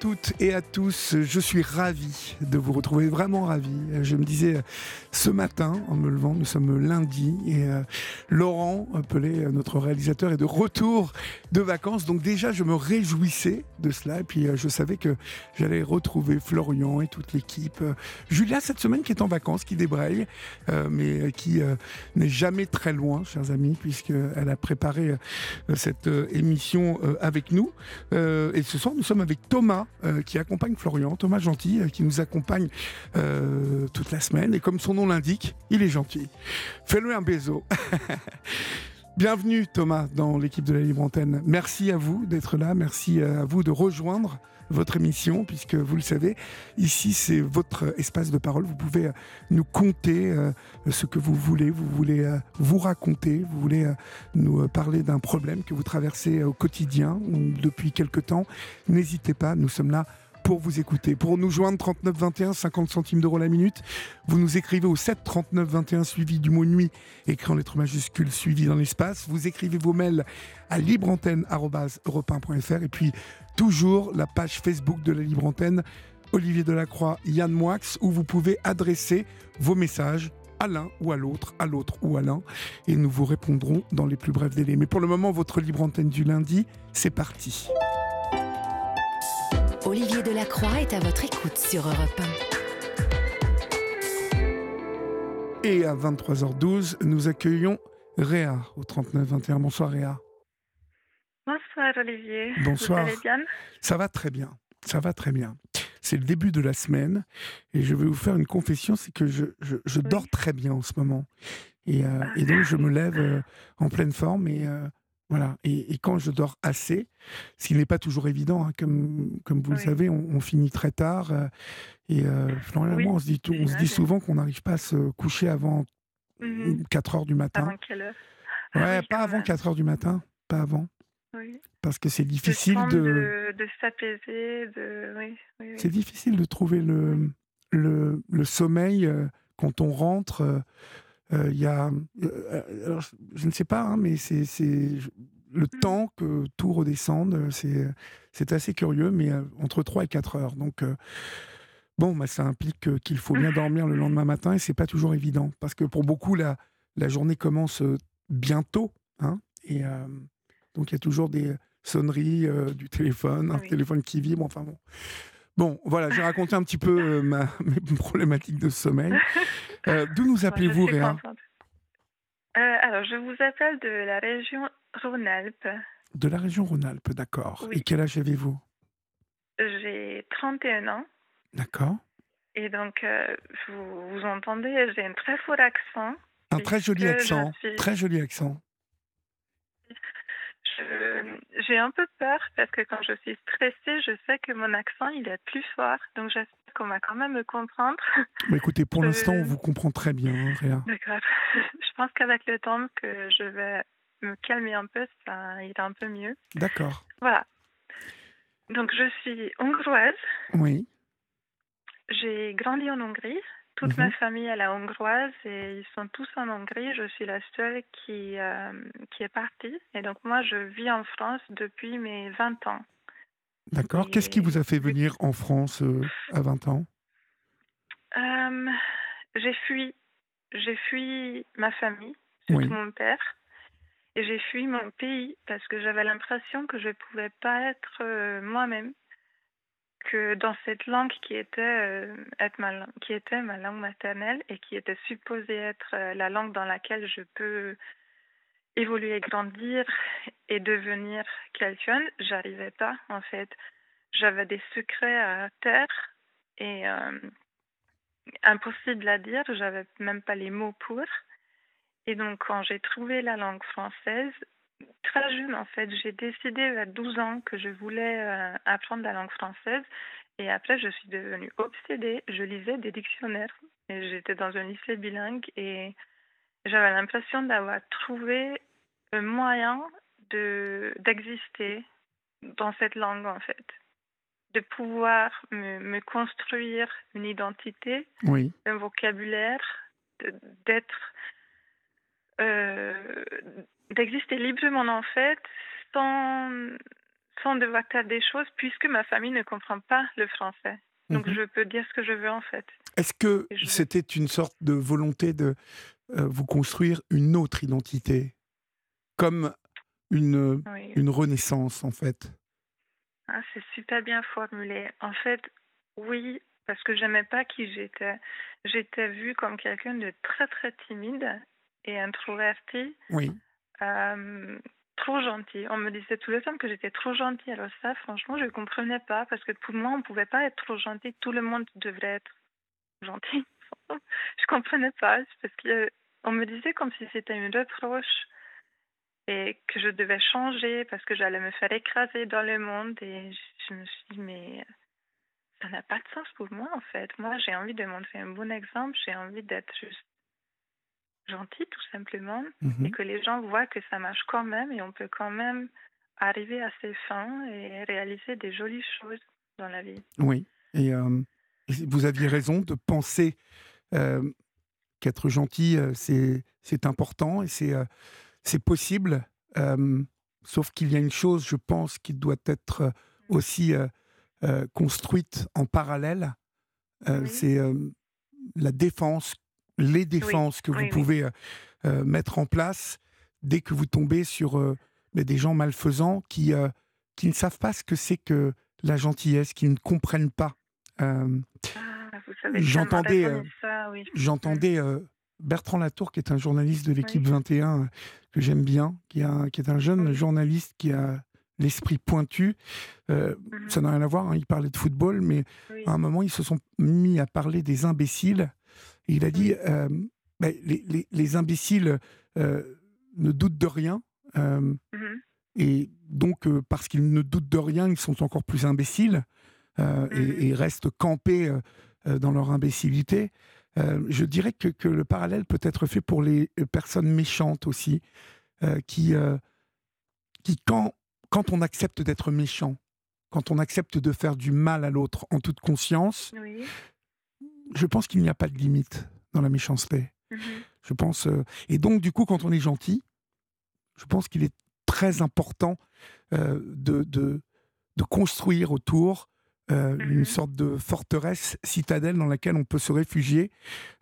Toutes et à tous. Je suis ravi de vous retrouver, vraiment ravi. Je me disais ce matin, en me levant, nous sommes lundi, et euh, Laurent Pelé, notre réalisateur, est de retour de vacances. Donc déjà, je me réjouissais de cela. Et puis, euh, je savais que j'allais retrouver Florian et toute l'équipe. Julia, cette semaine, qui est en vacances, qui débraye, euh, mais qui n'est jamais très loin, chers amis, puisqu'elle a préparé cette émission avec nous. et ce soir, nous sommes avec Thomas, qui accompagne Florian, Thomas Gentil, qui nous accompagne toute la semaine. Et comme son nom l'indique, il est gentil. Fais-le un baiser. Bienvenue Thomas dans l'équipe de la Libre Antenne. Merci à vous d'être là, merci à vous de rejoindre votre émission, puisque vous le savez, ici c'est votre espace de parole. Vous pouvez nous conter euh, ce que vous voulez, vous voulez euh, vous raconter, vous voulez euh, nous parler d'un problème que vous traversez au quotidien ou depuis quelque temps. N'hésitez pas, nous sommes là pour vous écouter. Pour nous joindre 39 21 50 centimes d'euros la minute, vous nous écrivez au 7 39 21 suivi du mot nuit écrit en lettres majuscules suivi dans l'espace. Vous écrivez vos mails à libreantenne@europe1.fr et puis toujours la page Facebook de la Libre Antenne Olivier Delacroix, Yann Moix où vous pouvez adresser vos messages à l'un ou à l'autre, à l'autre ou à l'un, et nous vous répondrons dans les plus brefs délais. Mais pour le moment, votre libre antenne du lundi, c'est parti. Olivier Delacroix est à votre écoute sur Europe 1. Et à 23h12, nous accueillons Réa au 39-21. Bonsoir Réa. Bonsoir Olivier. Bonsoir. Vous allez bien? Ça va très bien. Ça va très bien. C'est le début de la semaine et je vais vous faire une confession, c'est que je, je, dors très bien en ce moment. Et, euh, et donc je me lève euh, en pleine forme et euh, voilà. Et, quand je dors assez, ce qui n'est pas toujours évident, hein, comme, comme vous le savez, on, finit très tard. Euh, et euh, on se dit, on se dit souvent qu'on n'arrive pas à se coucher avant 4 mmh heures du matin. Avant quelle heure? Ouais, pas avant 4 heures du matin. Pas avant. Parce que c'est difficile de... De, s'apaiser. De... c'est difficile de trouver le, le, le sommeil euh, quand on rentre. Euh, il y a, euh, je ne sais pas, hein, mais c'est le mmh. temps que tout redescende, c'est assez curieux, mais euh, entre 3 et 4 heures. Donc, bon, bah, ça implique qu'il faut bien dormir le lendemain matin et c'est pas toujours évident parce que pour beaucoup, la, la journée commence bientôt. Hein, et donc, il y a toujours des sonneries du téléphone, un téléphone qui vibre, enfin bon. Bon, voilà, j'ai raconté un petit peu ma, mes problématiques de sommeil. Euh, d'où nous appelez-vous, Réa euh, Alors, je vous appelle de la région Rhône-Alpes. De la région Rhône-Alpes, d'accord. Et quel âge avez-vous? J'ai 31 ans. D'accord. Et donc, euh, vous, vous entendez, j'ai un très fort accent. Un très joli accent. Très joli accent. J'ai un peu peur parce que quand je suis stressée, je sais que mon accent il est plus fort. Donc j'espère qu'on va quand même me comprendre. Mais écoutez, pour l'instant, on vous comprend très bien, hein, Réa. D'accord. Je pense qu'avec le temps que je vais me calmer un peu, ça ira un peu mieux. D'accord. Voilà. Donc je suis hongroise. Oui. J'ai grandi en Hongrie. Toute ma mhm. famille est la hongroise et ils sont tous en Hongrie. Je suis la seule qui, euh, qui est partie. Et donc moi, je vis en France depuis mes 20 ans. D'accord. Qu'est-ce qui vous a fait venir en France euh, à 20 ans? Euh, J'ai fui. J'ai fui ma famille, surtout mon père. Et j'ai fui mon pays parce que j'avais l'impression que je ne pouvais pas être moi-même que dans cette langue qui était, euh, ma, qui était ma langue maternelle et qui était supposée être euh, la langue dans laquelle je peux évoluer, grandir et devenir quelqu'un, j'arrivais pas en fait. J'avais des secrets à terre et euh, impossible à dire, j'avais même pas les mots pour. Et donc, quand j'ai trouvé la langue française, très jeune, en fait, j'ai décidé à 12 ans que je voulais euh, apprendre la langue française. Et après, je suis devenue obsédée. Je lisais des dictionnaires. Et j'étais dans un lycée bilingue et j'avais l'impression d'avoir trouvé un moyen de d'exister dans cette langue, en fait de pouvoir me, me, construire une identité, oui. un vocabulaire, d'être, euh, d'exister librement en fait, sans, sans devoir faire des choses, puisque ma famille ne comprend pas le français. Donc mhm. je peux dire ce que je veux en fait. Est-ce que c'était une sorte de volonté de euh, vous construire une autre identité, comme une, une renaissance en fait? Ah, c'est super bien formulé. En fait, oui, parce que j'aimais pas qui j'étais. J'étais vue comme quelqu'un de très très timide et introverti. Oui. Euh, trop gentil. On me disait tout le temps que j'étais trop gentille. Alors ça, franchement, je ne comprenais pas parce que pour moi, on ne pouvait pas être trop gentil. Tout le monde devrait être gentil. je comprenais pas parce qu'on me disait comme si c'était une reproche et que je devais changer parce que j'allais me faire écraser dans le monde. Et je me suis dit, mais ça n'a pas de sens pour moi en fait. Moi, j'ai envie de montrer un bon exemple, j'ai envie d'être juste gentil tout simplement mhm. et que les gens voient que ça marche quand même et on peut quand même arriver à ses fins et réaliser des jolies choses dans la vie. Oui, et euh, vous aviez raison de penser euh, qu'être gentil, euh, c'est important et c'est possible, sauf qu'il y a une chose, je pense, qui doit être aussi construite en parallèle, c'est la défense, les défenses que vous pouvez mettre en place dès que vous tombez sur des gens malfaisants qui, qui ne savent pas ce que c'est que la gentillesse, qui ne comprennent pas. Ah, j'entendais, j'entendais Bertrand Latour, qui est un journaliste de l'équipe 21 que j'aime bien, qui, a, qui est un jeune journaliste qui a l'esprit pointu. Euh, mhm. Ça n'a rien à voir, hein, il parlait de football, mais à un moment, ils se sont mis à parler des imbéciles. Et il a dit, euh, ben, les, les, imbéciles euh, ne doutent de rien. Mhm. Et donc, parce qu'ils ne doutent de rien, ils sont encore plus imbéciles et, mhm. et, restent campés dans leur imbécilité. Euh, je dirais que, que, le parallèle peut être fait pour les euh, personnes méchantes aussi, euh, qui, qui quand, quand on accepte d'être méchant, quand on accepte de faire du mal à l'autre en toute conscience, je pense qu'il n'y a pas de limite dans la méchanceté. Mhm. Je pense, et donc du coup, quand on est gentil, je pense qu'il est très important de, de, de, construire autour euh, une mhm. sorte de forteresse, citadelle dans laquelle on peut se réfugier,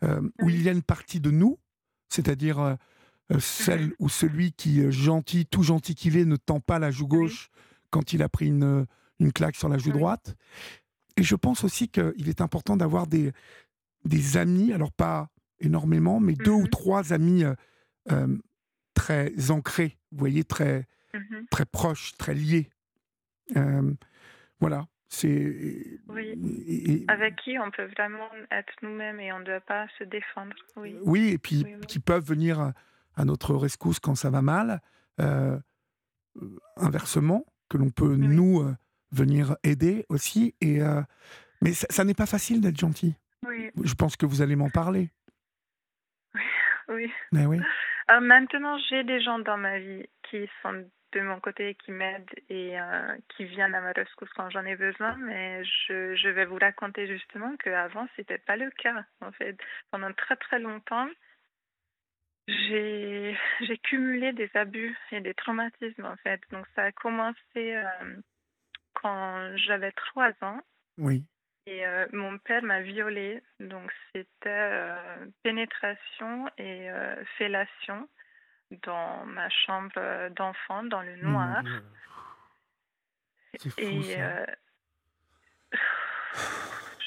euh, où il y a une partie de nous, c'est-à-dire euh, celle mhm. ou celui qui, gentil, tout gentil qu'il est, ne tend pas la joue gauche quand il a pris une, une claque sur la joue droite. Et je pense aussi qu'il est important d'avoir des, des amis, alors pas énormément, mais deux ou mhm. trois amis très ancrés, vous voyez, très, très proches, très liés. voilà. C'est oui. avec qui on peut vraiment être nous-mêmes et on ne doit pas se défendre. Oui, oui et puis qui peuvent venir à notre rescousse quand ça va mal. Euh, inversement, que l'on peut nous euh, venir aider aussi. Et euh, mais ça, n'est pas facile d'être gentil. Oui. Je pense que vous allez m'en parler. Oui. Mais oui. maintenant, j'ai des gens dans ma vie qui sont de mon côté qui m'aide et euh, qui viennent à ma rescousse quand j'en ai besoin, mais je, je vais vous raconter justement qu'avant, ce n'était pas le cas. En fait, pendant très très longtemps, j'ai cumulé des abus et des traumatismes en fait. Donc ça a commencé euh, quand j'avais trois ans. Oui. Et euh, mon père m'a violée. Donc c'était pénétration et fellation dans ma chambre d'enfant, dans le noir. Et euh,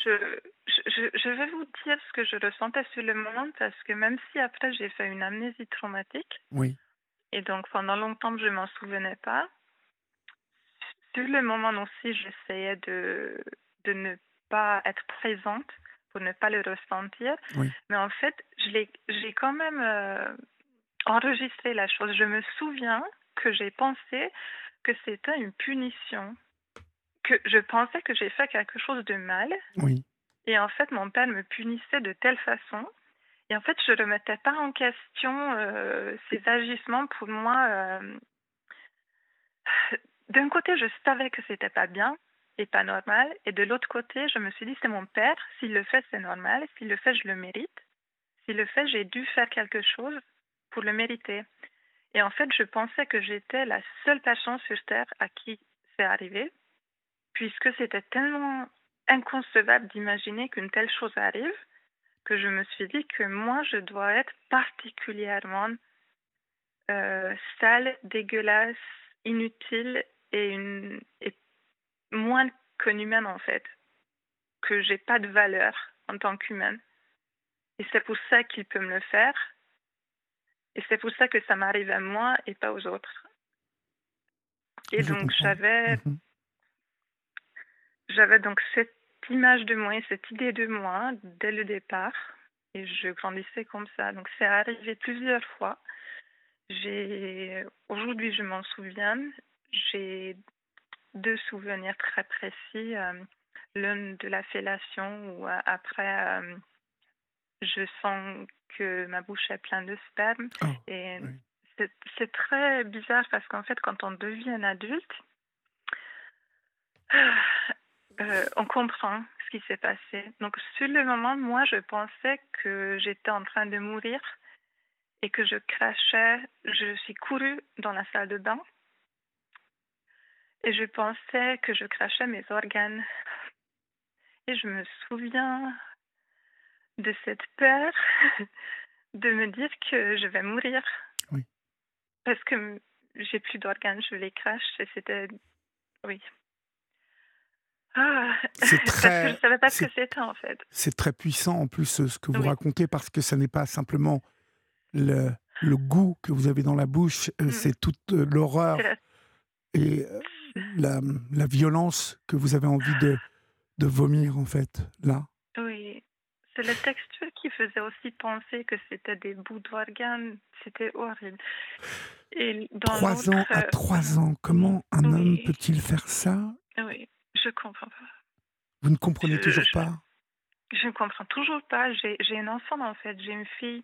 je, je, je vais vous dire ce que je ressentais sur le moment parce que même si après j'ai fait une amnésie traumatique, oui. et donc pendant longtemps je ne m'en souvenais pas, sur le moment aussi j'essayais de, de ne pas être présente pour ne pas le ressentir. Mais en fait, j'ai quand même euh, enregistré la chose. Je me souviens que j'ai pensé que c'était une punition, que je pensais que j'ai fait quelque chose de mal. Oui. Et en fait, mon père me punissait de telle façon. Et en fait, je ne remettais pas en question euh, ses agissements. Pour moi, euh, d'un côté, je savais que c'était pas bien et pas normal. Et de l'autre côté, je me suis dit, c'est mon père. S'il le fait, c'est normal. S'il le fait, je le mérite. S'il le fait, j'ai dû faire quelque chose pour le mériter. Et en fait, je pensais que j'étais la seule personne sur Terre à qui c'est arrivé, puisque c'était tellement inconcevable d'imaginer qu'une telle chose arrive que je me suis dit que moi, je dois être particulièrement euh, sale, dégueulasse, inutile et, une, et moins qu'une humaine en fait, que j'ai pas de valeur en tant qu'humaine. Et c'est pour ça qu'il peut me le faire et c'est pour ça que ça m'arrive à moi et pas aux autres. Et donc j'avais mhm. j'avais donc cette image de moi, cette idée de moi dès le départ et je grandissais comme ça. Donc c'est arrivé plusieurs fois. J'ai aujourd'hui je m'en souviens. J'ai deux souvenirs très précis. Euh, l'un de la fellation où euh, après euh, je sens que ma bouche est pleine de sperme. Oh, et c'est très bizarre parce qu'en fait, quand on devient adulte, euh, on comprend ce qui s'est passé. Donc, sur le moment, moi, je pensais que j'étais en train de mourir et que je crachais. Je suis courue dans la salle de bain et je pensais que je crachais mes organes. Et je me souviens de cette peur de me dire que je vais mourir. Oui. Parce que j'ai plus d'organes, je les crache et c'était. Oui. Ah, c'est très, parce que je ne savais pas ce que c'était en fait. C'est très puissant en plus ce que vous racontez parce que ce n'est pas simplement le, le, goût que vous avez dans la bouche, euh, mm. c'est toute euh, l'horreur et euh, la, la, violence que vous avez envie de, de vomir en fait là? Oui, c'est la texture qui faisait aussi penser que c'était des bouts d'organes. C'était horrible. Et trois ans à trois ans, comment un homme peut-il faire ça? Oui, je comprends pas. Vous ne comprenez toujours pas? Je ne comprends toujours pas. J'ai un enfant en fait. J'ai une fille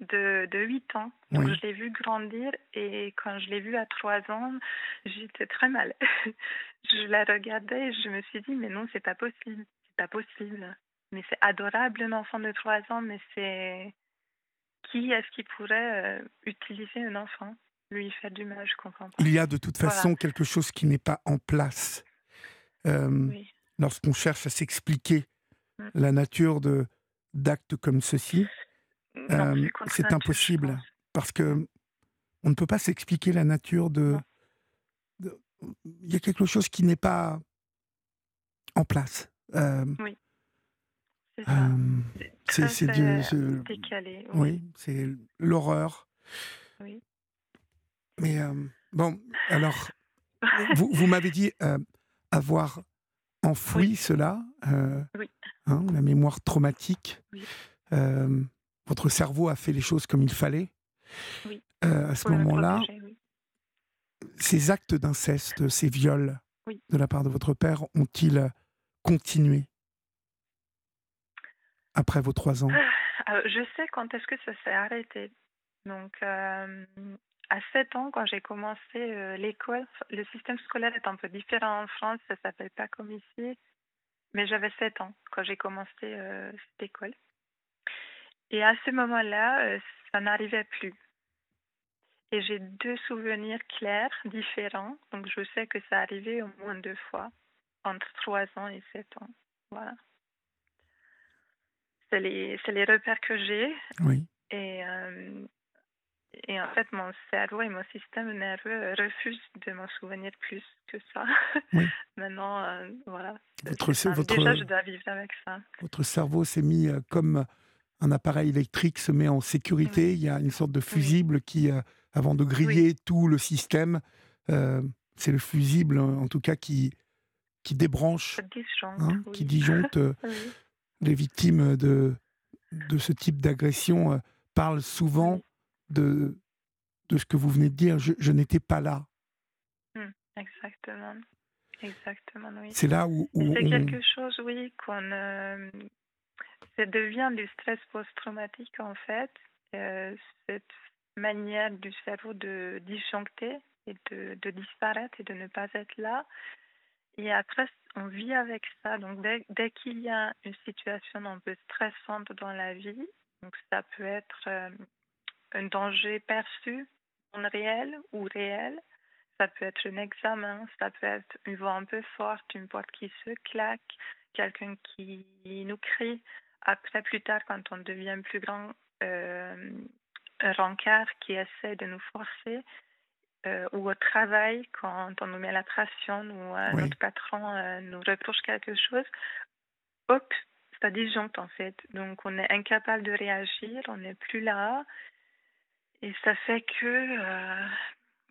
de, de 8 ans. Donc je l'ai vue grandir et quand je l'ai vue à 3 ans, j'étais très mal. je la regardais et je me suis dit mais non, c'est pas possible. C'est pas possible. Mais c'est adorable un enfant de 3 ans, mais c'est. Qui est-ce qui pourrait euh, utiliser un enfant? Lui faire du mal, je comprends pas. Il y a de toute façon quelque chose qui n'est pas en place. Euh, lorsqu'on cherche à s'expliquer mm. la nature de d'actes comme ceci, euh, c'est impossible parce que on ne peut pas s'expliquer la nature de, Il y a quelque chose qui n'est pas en place. oui. C'est c'est décalé. Oui, c'est l'horreur. Oui. Mais bon, alors, vous, vous m'avez dit avoir enfoui cela, oui. hein, la mémoire traumatique. Votre cerveau a fait les choses comme il fallait. Oui. à ce moment-là, ces actes d'inceste, ces viols de la part de votre père ont-ils continué après vos trois ans? Ah, Je sais quand est-ce que ça s'est arrêté. Donc, euh, à 7 ans, quand j'ai commencé euh, l'école, le système scolaire est un peu différent en France, ça s'appelle pas comme ici. Mais j'avais 7 ans quand j'ai commencé euh, cette école. Et à ce moment-là, ça n'arrivait plus. Et j'ai deux souvenirs clairs, différents. Donc, je sais que ça arrivait au moins deux fois, entre 3 ans et 7 ans. Voilà c'est les, les, repères que j'ai. Oui. Et, euh, et en fait, mon cerveau et mon système nerveux refusent de m'en souvenir plus que ça. Oui. Maintenant, euh, voilà. Votre, votre, déjà, je dois vivre avec ça. Votre cerveau s'est mis euh, comme un appareil électrique se met en sécurité. Il y a une sorte de fusible qui, avant de griller tout le système, c'est le fusible, en tout cas, qui, qui débranche, hein, qui disjoncte les victimes de, de ce type d'agression euh, parlent souvent de, de ce que vous venez de dire. Je, n'étais pas là. Mmh, exactement. Exactement, oui. C'est là où. c'est quelque chose, oui, qu'on. Euh, ça devient du stress post-traumatique, en fait. Euh, cette manière du cerveau de disjoncter et de, disparaître et de ne pas être là. Et après, on vit avec ça. Donc, dès, dès qu'il y a une situation un peu stressante dans la vie, donc ça peut être euh, un danger perçu, non réel ou réel, ça peut être un examen, ça peut être une voix un peu forte, une porte qui se claque, quelqu'un qui nous crie. Après, plus tard, quand on devient plus grand, euh, un rencard qui essaie de nous forcer, euh, ou au travail, quand on nous met la pression ou euh, notre patron euh, nous reproche quelque chose, hop, ça disjoncte en fait. Donc on est incapable de réagir, on n'est plus là. Et ça fait que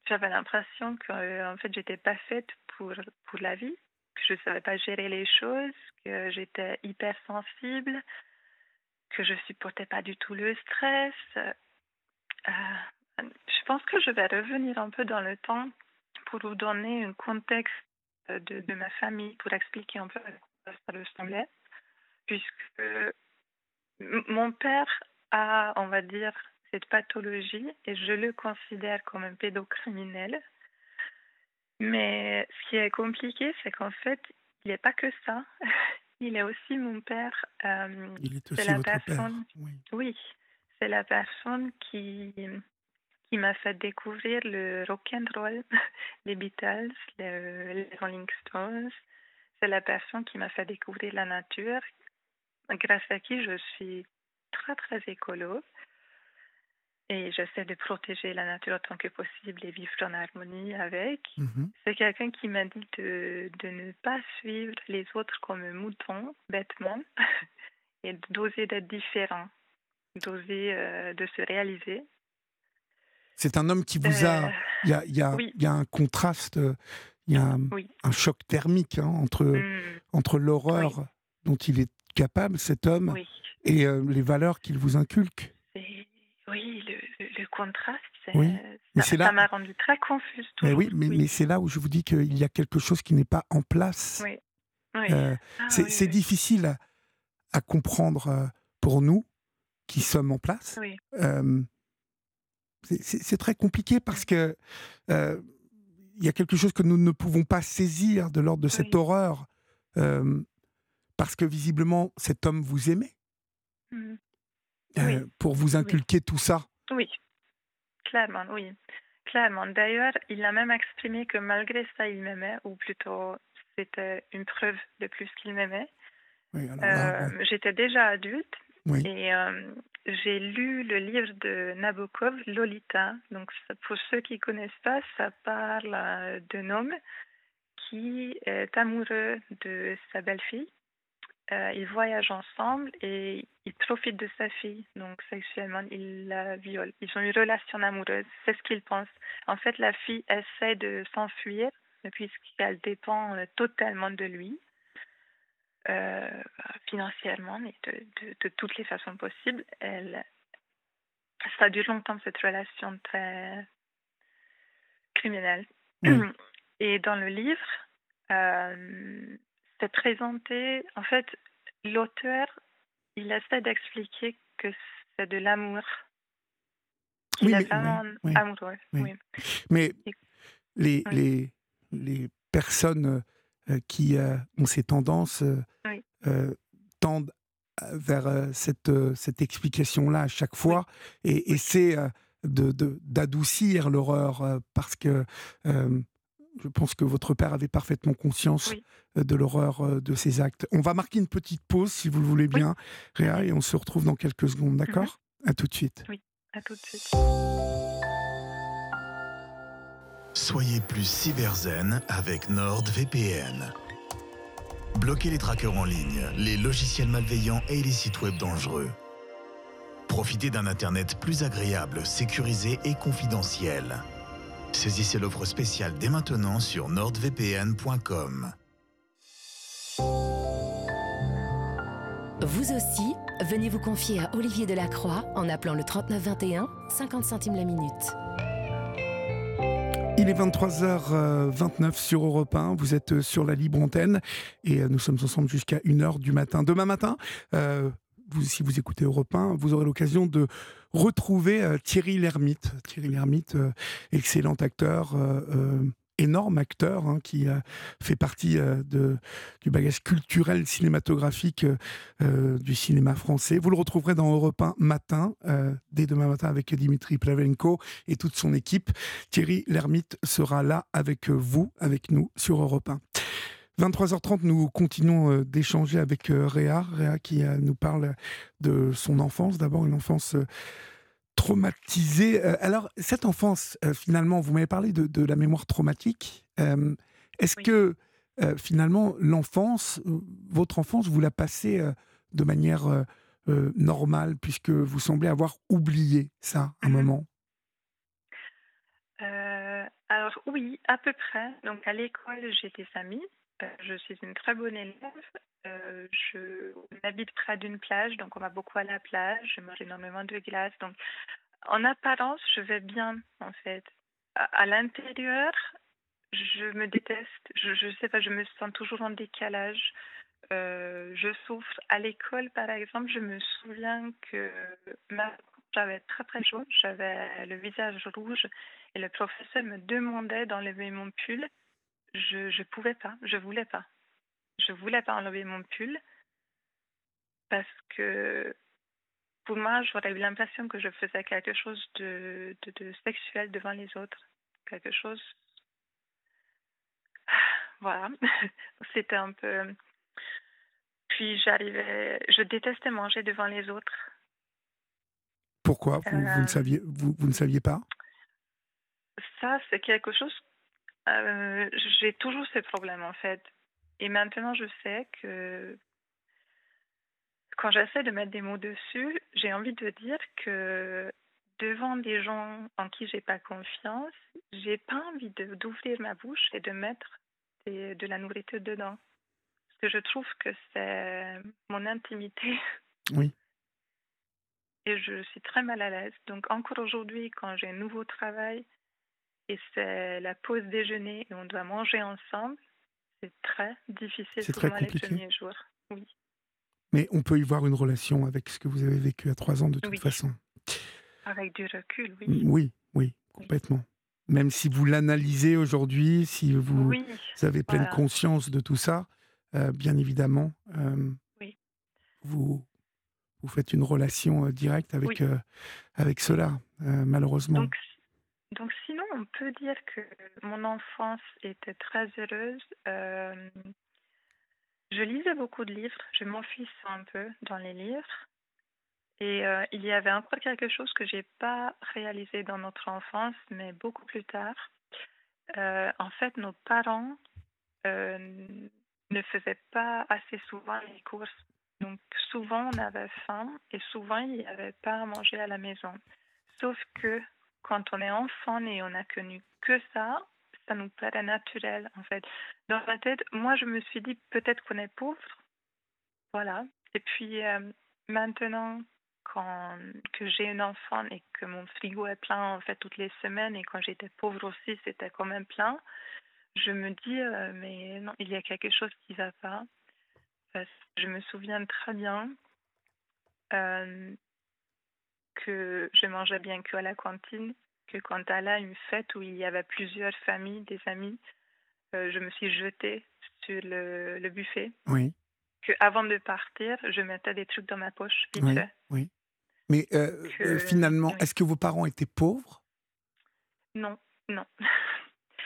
j'avais l'impression que en fait j'étais pas faite pour, pour la vie, que je ne savais pas gérer les choses, que j'étais hypersensible, que je supportais pas du tout le stress. Je pense que je vais revenir un peu dans le temps pour vous donner un contexte de, de ma famille, pour expliquer un peu à quoi ça ressemblait, puisque mon père a, on va dire, cette pathologie et je le considère comme un pédocriminel. Mais ce qui est compliqué, c'est qu'en fait, il n'est pas que ça. Il est aussi mon père. Euh, il est aussi la votre personne, père. Oui, oui c'est la personne qui qui m'a fait découvrir le rock and roll, les Beatles, les Rolling Stones. C'est la personne qui m'a fait découvrir la nature, grâce à qui je suis très très écolo. Et j'essaie de protéger la nature autant que possible et vivre en harmonie avec. Mhm. C'est quelqu'un qui m'a dit de, de, ne pas suivre les autres comme un mouton, bêtement, et d'oser d'être différent, d'oser euh, de se réaliser c'est un homme qui vous a. Euh, il y a, y, a, y a, un contraste, il y a un, choc thermique hein, entre, mmh. entre l'horreur dont il est capable, cet homme, et euh, les valeurs qu'il vous inculque. Oui, le, contraste, ça m'a rendu très confuse. Mais oui, mais, mais c'est là où je vous dis qu'il y a quelque chose qui n'est pas en place. Euh, ah c'est difficile à, comprendre pour nous qui sommes en place. C'est très compliqué parce que euh, il y a quelque chose que nous ne pouvons pas saisir de l'ordre de cette horreur euh, parce que visiblement cet homme vous aimait euh, pour vous inculquer tout ça. Oui, clairement, oui. Clairement. D'ailleurs, il a même exprimé que malgré ça, il m'aimait, ou plutôt c'était une preuve de plus qu'il m'aimait. J'étais déjà adulte et j'ai lu le livre de Nabokov, Lolita. Donc, pour ceux qui connaissent pas, ça parle euh, d'un homme qui est amoureux de sa belle-fille. Euh, ils voyagent ensemble et ils profitent de sa fille. Donc, sexuellement, ils la violent. Ils ont une relation amoureuse. C'est ce qu'ils pensent. En fait, la fille essaie de s'enfuir puisqu'elle dépend euh, totalement de lui. Euh, financièrement et de, toutes les façons possibles. Elle, ça dure longtemps cette relation très criminelle. Et dans le livre, euh, c'est présenté, en fait, l'auteur, il essaie d'expliquer que c'est de l'amour. Il est vraiment amoureux. Mais les, les, les personnes euh, qui euh, ont ces tendances euh, tendent vers cette, cette explication-là à chaque fois. Et essaient d'adoucir de, l'horreur parce que je pense que votre père avait parfaitement conscience de l'horreur de ces actes. On va marquer une petite pause, si vous le voulez bien, Réa, et on se retrouve dans quelques secondes, d'accord? À tout de suite. Oui, à tout de suite. Soyez plus cyberzen avec NordVPN. Bloquez les trackers en ligne, les logiciels malveillants et les sites web dangereux. Profitez d'un Internet plus agréable, sécurisé et confidentiel. Saisissez l'offre spéciale dès maintenant sur nordvpn.com. Vous aussi venez vous confier à Olivier Delacroix en appelant le 3921, 50 centimes la minute. Il est 23h29 sur Europe 1, vous êtes sur la libre antenne et nous sommes ensemble jusqu'à 1h du matin. Demain matin, euh, vous, si vous écoutez Europe 1, vous aurez l'occasion de retrouver euh, Thierry Lhermitte. Thierry Lhermitte, euh, excellent acteur, énorme acteur hein, qui fait partie euh, du bagage culturel cinématographique euh, euh, du cinéma français. Vous le retrouverez dans Europe 1 matin, dès demain matin avec Dimitri Plavenko et toute son équipe. Thierry Lhermitte sera là avec vous, avec nous sur Europe 1. 23h30, nous continuons d'échanger avec Réa, Réa qui nous parle de son enfance, d'abord une enfance traumatisé. Euh, alors, cette enfance, euh, finalement, vous m'avez parlé de, la mémoire traumatique. Euh, est-ce que, finalement, l'enfance, votre enfance, vous la passez de manière normale, puisque vous semblez avoir oublié ça un mmh moment? Alors, oui, à peu près. Donc, à l'école, j'ai des amis. Je suis une très bonne élève. je habite près d'une plage, donc on va beaucoup à la plage. Je mange énormément de glace. Donc, en apparence, je vais bien, en fait. À, l'intérieur, je me déteste. Je ne sais pas, je me sens toujours en décalage. Euh, je souffre. À l'école, par exemple, je me souviens que j'avais très très chaud, j'avais le visage rouge et le professeur me demandait d'enlever mon pull. Je ne pouvais pas, je voulais pas. Je voulais pas enlever mon pull parce que pour moi, j'aurais eu l'impression que je faisais quelque chose de, de, sexuel devant les autres. Quelque chose. Voilà. C'était un peu. Puis j'arrivais. Je détestais manger devant les autres. Pourquoi? Vous, ne euh. saviez, vous, vous, ne saviez pas? Ça, c'est quelque chose. Euh, j'ai toujours ce problème en fait. Et maintenant, je sais que quand j'essaie de mettre des mots dessus, j'ai envie de dire que devant des gens en qui j'ai pas confiance, j'ai pas envie d'ouvrir ma bouche et de mettre de la nourriture dedans. Parce que je trouve que c'est mon intimité. Oui. Et je suis très mal à l'aise. Donc encore aujourd'hui, quand j'ai un nouveau travail et c'est la pause déjeuner et on doit manger ensemble, c'est très difficile pour très moi les premiers jours. Oui. Mais on peut y voir une relation avec ce que vous avez vécu à trois ans de toute façon. Avec du recul, oui. Mm, oui, oui, complètement. Même si vous l'analysez aujourd'hui, si vous, avez pleine conscience de tout ça, euh, bien évidemment, euh, vous, vous faites une relation euh, directe avec, avec cela, malheureusement. Donc, donc, sinon, on peut dire que mon enfance était très heureuse. Je lisais beaucoup de livres, je m'enfuis un peu dans les livres. Et euh, il y avait encore quelque chose que j'ai pas réalisé dans notre enfance, mais beaucoup plus tard. Euh, en fait, nos parents euh, ne faisaient pas assez souvent les courses. Donc souvent on avait faim et souvent il n'y avait pas à manger à la maison. Sauf que quand on est enfant et on n'a connu que ça, ça nous paraît naturel, en fait. Dans ma tête, moi, je me suis dit peut-être qu'on est pauvre. Voilà. Et puis, euh, maintenant, quand que j'ai un enfant et que mon frigo est plein, en fait, toutes les semaines, et quand j'étais pauvre aussi, c'était quand même plein, je me dis, euh, mais non, il y a quelque chose qui ne va pas. je me souviens très bien euh, que je mangeais bien que à la cantine que quand elle a une fête où il y avait plusieurs familles, des amis, euh, je me suis jetée sur le, buffet. Oui. Que avant de partir, je mettais des trucs dans ma poche, vite oui, Oui. Mais euh, euh, finalement, est-ce que vos parents étaient pauvres? Non, non.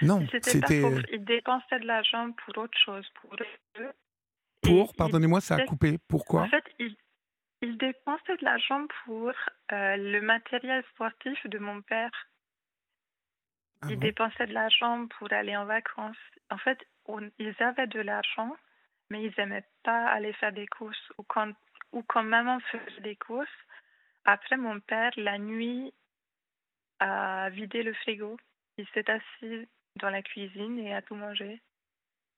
Non, c'était. Ils dépensaient de l'argent pour autre chose, pour eux. Pour, pardonnez-moi, ça a coupé. Pourquoi? En fait, ils, ils dépensaient de l'argent pour le matériel sportif de mon père. Ah ils dépensaient de l'argent pour aller en vacances. En fait, ils avaient de l'argent, mais ils n'aimaient pas aller faire des courses. Ou quand, ou quand maman faisait des courses, après mon père, la nuit, a vidé le frigo. Il s'est assis dans la cuisine et a tout mangé.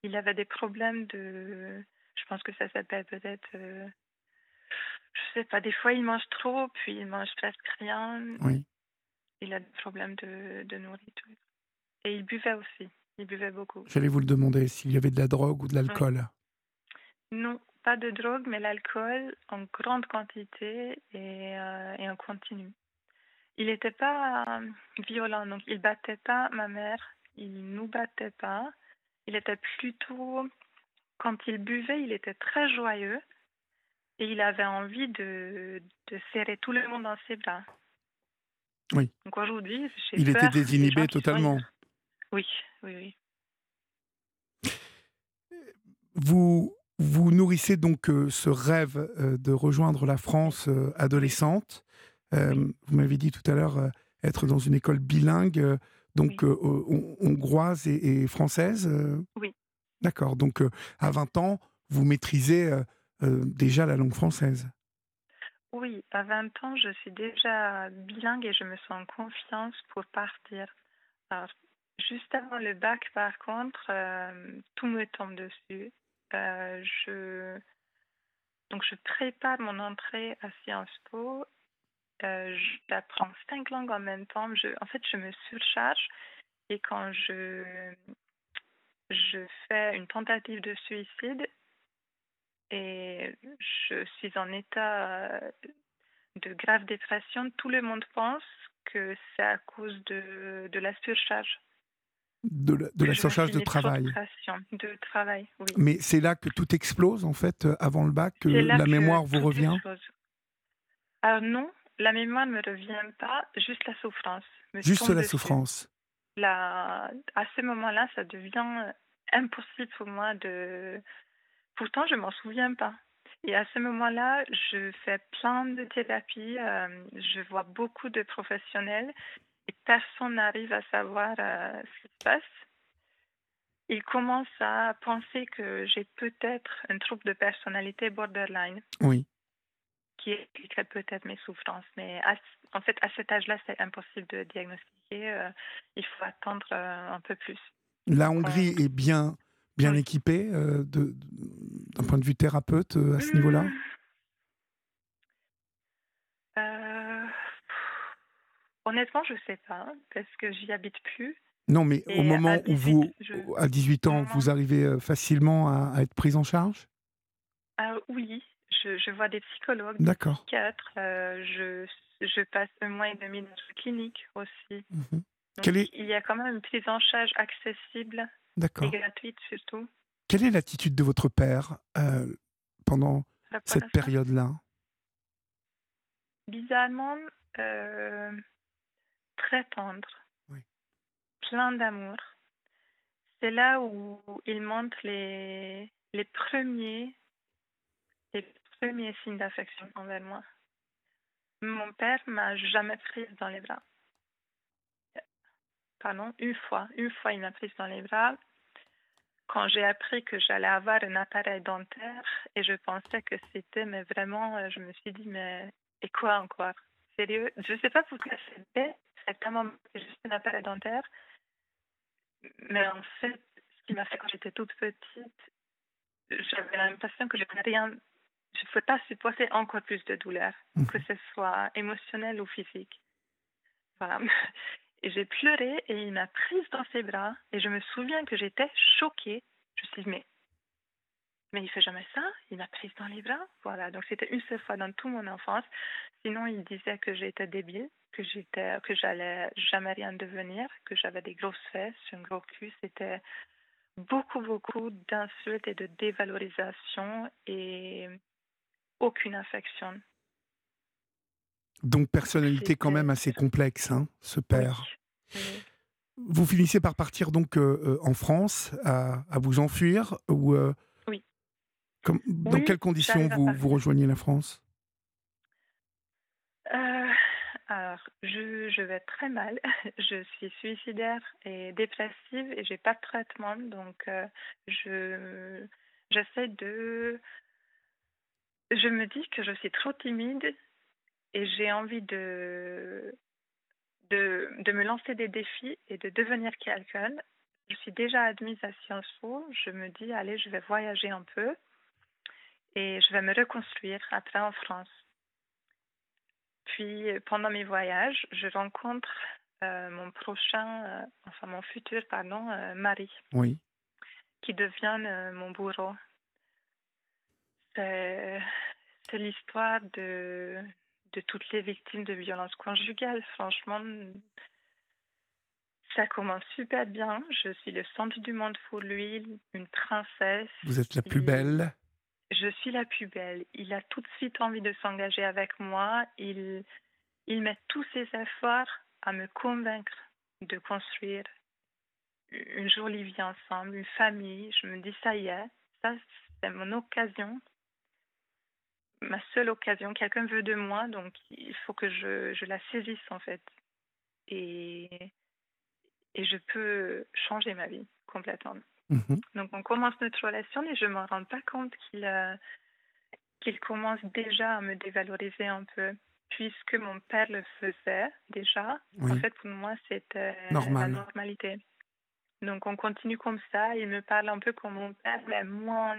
Il avait des problèmes de... Je pense que ça s'appelle peut-être... Euh, je sais pas, des fois il mange trop, puis il mange presque rien. Oui. Il a des problèmes de, de nourriture. Et il buvait aussi. Il buvait beaucoup. J'allais vous le demander s'il y avait de la drogue ou de l'alcool. Non, pas de drogue, mais l'alcool en grande quantité et, euh, et en continu. Il n'était pas euh, violent, donc il battait pas ma mère, il nous battait pas. Il était plutôt, quand il buvait, il était très joyeux et il avait envie de, de serrer tout le monde dans ses bras. Oui. Donc aujourd'hui, il était désinhibé totalement. Oui, oui, oui. Vous, vous nourrissez donc euh, ce rêve euh, de rejoindre la France euh, adolescente. Vous m'avez dit tout à l'heure être dans une école bilingue, donc hongroise et, française. Oui. D'accord. Donc à 20 ans, vous maîtrisez déjà la langue française. Oui, à 20 ans, je suis déjà bilingue et je me sens en confiance pour partir. juste avant le bac, par contre, tout me tombe dessus. Euh, je, donc, je prépare mon entrée à Sciences Po. Euh, j'apprends cinq langues en même temps. En fait, je me surcharge et quand je fais une tentative de suicide et je suis en état de grave dépression, tout le monde pense que c'est à cause de, de la surcharge de la, surcharge de travail. De travail Mais c'est là que tout explose, en fait, euh, avant le bac, que la mémoire vous revient? Alors non, la mémoire ne me revient pas, juste la souffrance. Juste la souffrance. À ce moment-là, ça devient impossible pour moi de... Pourtant, je m'en souviens pas. Et à ce moment-là, je fais plein de thérapies, euh, je vois beaucoup de professionnels et personne n'arrive à savoir euh, ce qui se passe. Il commence à penser que j'ai peut-être un trouble de personnalité borderline. Oui. Qui expliquerait peut-être mes souffrances. Mais en fait, à cet âge-là, c'est impossible de diagnostiquer. Euh, il faut attendre un peu plus. La Hongrie est bien, bien équipée d'un point de vue thérapeute à ce niveau-là? Mmh. Honnêtement, je ne sais pas, parce que j'y habite plus. Non, mais au moment où vous, à 18 ans, vous arrivez euh, facilement à, être prise en charge? Oui, je, vois des psychologues, des psychiatres. Euh, je, je, passe un mois et demi dans une clinique aussi. Mhm. Il y a quand même une prise en charge accessible et gratuite surtout. Quelle est l'attitude de votre père euh, pendant cette période-là? Bizarrement, très tendre, plein d'amour. C'est là où il montre les, les premiers les premiers signes d'affection envers moi. Mon père m'a jamais prise dans les bras. Pardon, une fois, une fois il m'a prise dans les bras quand j'ai appris que j'allais avoir un appareil dentaire et je pensais que c'était, mais vraiment, je me suis dit, mais et quoi encore? Sérieux? Je ne sais pas pourquoi c'est bête, exactement juste un appareil dentaire. Mais en fait, ce qui m'a fait quand j'étais toute petite, j'avais l'impression que je rien, je ne pouvais pas supporter encore plus de douleur, mhm. que ce soit émotionnel ou physique. Voilà. Et j'ai pleuré et il m'a prise dans ses bras et je me souviens que j'étais choquée. Je me suis dit, mais, mais il fait jamais ça, il m'a prise dans les bras. Voilà, donc c'était une seule fois dans toute mon enfance. Sinon, il disait que j'étais débile que j'étais, que j'allais jamais rien devenir, que j'avais des grosses fesses, un gros cul. C'était beaucoup, beaucoup d'insultes et de dévalorisation et aucune affection. Donc personnalité quand même assez complexe, hein, ce père. Vous finissez par partir donc euh, euh, en France, à, vous enfuir ou euh, Oui. Comme, dans quelles conditions vous, vous rejoignez la France? Alors, je, je vais très mal. Je suis suicidaire et dépressive et j'ai pas de traitement. Donc, euh, je j'essaie de. Je me dis que je suis trop timide et j'ai envie de, de, de me lancer des défis et de devenir quelqu'un. Je suis déjà admise à Sciences Po. Je me dis, allez, je vais voyager un peu et je vais me reconstruire après en France. puis, pendant mes voyages, je rencontre mon prochain, enfin mon futur, pardon, mari. Oui. Qui devient mon bourreau. C'est l'histoire de, de toutes les victimes de violences conjugales. Franchement, ça commence super bien. Je suis le centre du monde pour lui, une princesse. Vous êtes la plus belle Je suis la plus belle. Il a tout de suite envie de s'engager avec moi. Il, il met tous ses efforts à me convaincre de construire une jolie vie ensemble, une famille. Je me dis, ça y est, ça c'est mon occasion, ma seule occasion. Quelqu'un veut de moi, donc il faut que je, je la saisisse en fait. Et et je peux changer ma vie complètement. Mhm. Donc on commence notre relation et je ne me rends pas compte qu'il euh, qu'il commence déjà à me dévaloriser un peu, puisque mon père le faisait déjà. En fait, pour moi, c'était la normalité. Donc on continue comme ça. Il me parle un peu comme mon père, mais moins,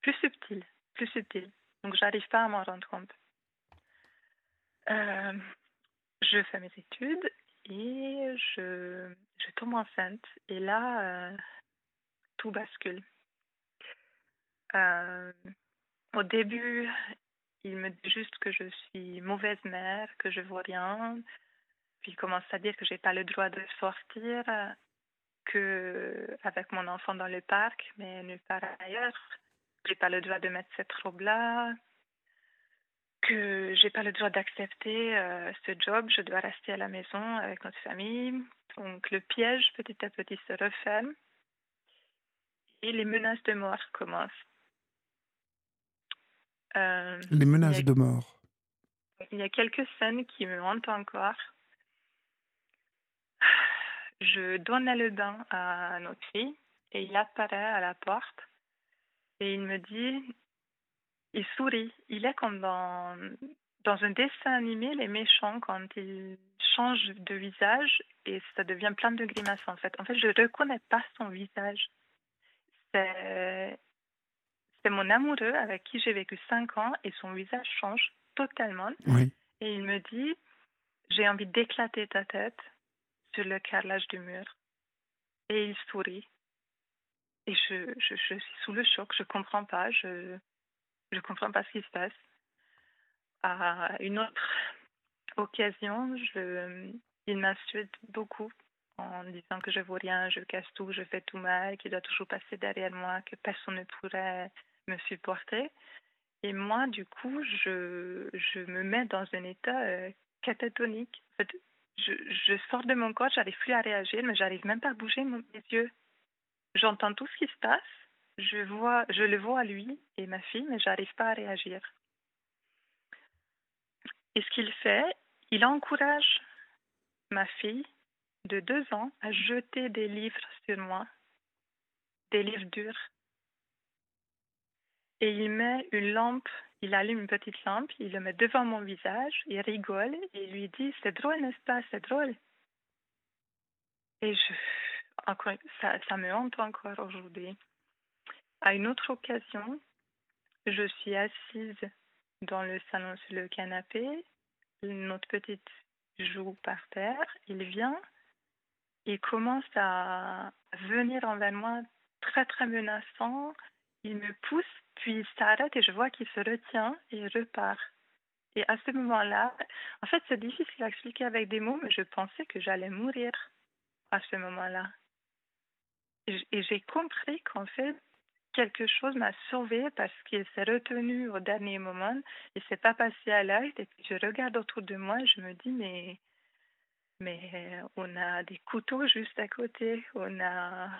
plus subtil, plus subtil. Donc j'arrive pas à m'en rendre compte. Euh, je fais mes études et je, je tombe enceinte. Et là, euh, tout bascule. Euh, au début, il me dit juste que je suis mauvaise mère, que je vois rien. Puis il commence à dire que j'ai pas le droit de sortir, que avec mon enfant dans le parc, mais nulle part ailleurs. J'ai pas le droit de mettre cette robe-là, que j'ai pas le droit d'accepter euh, ce job, je dois rester à la maison avec notre famille. Donc le piège petit à petit se referme et les menaces de mort commencent. Euh, les menaces de mort. Il y a quelques scènes qui me hantent encore. Je donne le bain à notre fille et il apparaît à la porte et il me dit il sourit. Il est comme dans, dans un dessin animé, les méchants, quand ils changent de visage et ça devient plein de grimaces en fait. En fait, je ne reconnais pas son visage. C'est, mon amoureux avec qui j'ai vécu cinq ans et son visage change totalement. Et il me dit, j'ai envie d'éclater ta tête sur le carrelage du mur. Et il sourit. Et je, suis sous le choc, je comprends pas. Je, je comprends pas ce qui se passe. À une autre occasion, il m'insulte beaucoup en disant que je ne vaux rien, je casse tout, je fais tout mal, qu'il doit toujours passer derrière moi, que personne ne pourrait me supporter. Et moi, du coup, je, me mets dans un état euh, catatonique. Je, je, sors de mon corps, j'arrive plus à réagir, mais j'arrive même pas à bouger mes yeux. J'entends tout ce qui se passe, je, vois, je le vois lui et ma fille, mais j'arrive pas à réagir. Et ce qu'il fait, il encourage ma fille de deux ans à jeter des livres sur moi, des livres durs. Et il met une lampe, il allume une petite lampe, il le met devant mon visage, il rigole et il lui dit C'est drôle, n'est-ce pas? C'est drôle. Et je, ça, me hante encore aujourd'hui. À une autre occasion, je suis assise dans le salon sur le canapé, notre petite joue par terre, il vient, il commence à venir envers moi très très menaçant, il me pousse, puis il s'arrête et je vois qu'il se retient et repart. Et à ce moment-là, en fait c'est difficile à expliquer avec des mots, mais je pensais que j'allais mourir à ce moment-là. Et j'ai compris qu'en fait, quelque chose m'a sauvé parce qu'il s'est retenu au dernier moment. Il s'est pas passé à l'acte. Et puis je regarde autour de moi je me dis, mais, mais on a des couteaux juste à côté. On a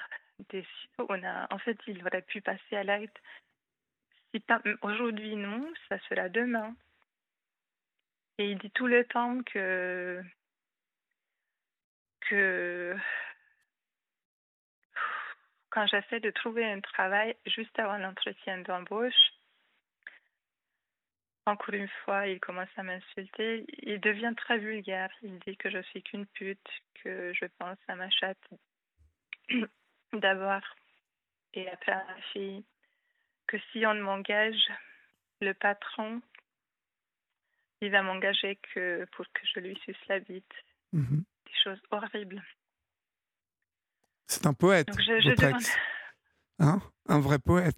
des on a, en fait, il aurait pu passer à l'acte. Aujourd'hui, non, ça sera demain. Et il dit tout le temps que, que quand j'essaie de trouver un travail juste avant l'entretien d'embauche, encore une fois, il commence à m'insulter. Il devient très vulgaire. Il dit que je suis qu'une pute, que je pense à ma chatte d'abord et après à ma fille. Que si on m'engage, le patron, il va m'engager que pour que je lui suce la bite. Mhm. Des choses horribles. C'est un poète, votre ex. Hein? Un vrai poète.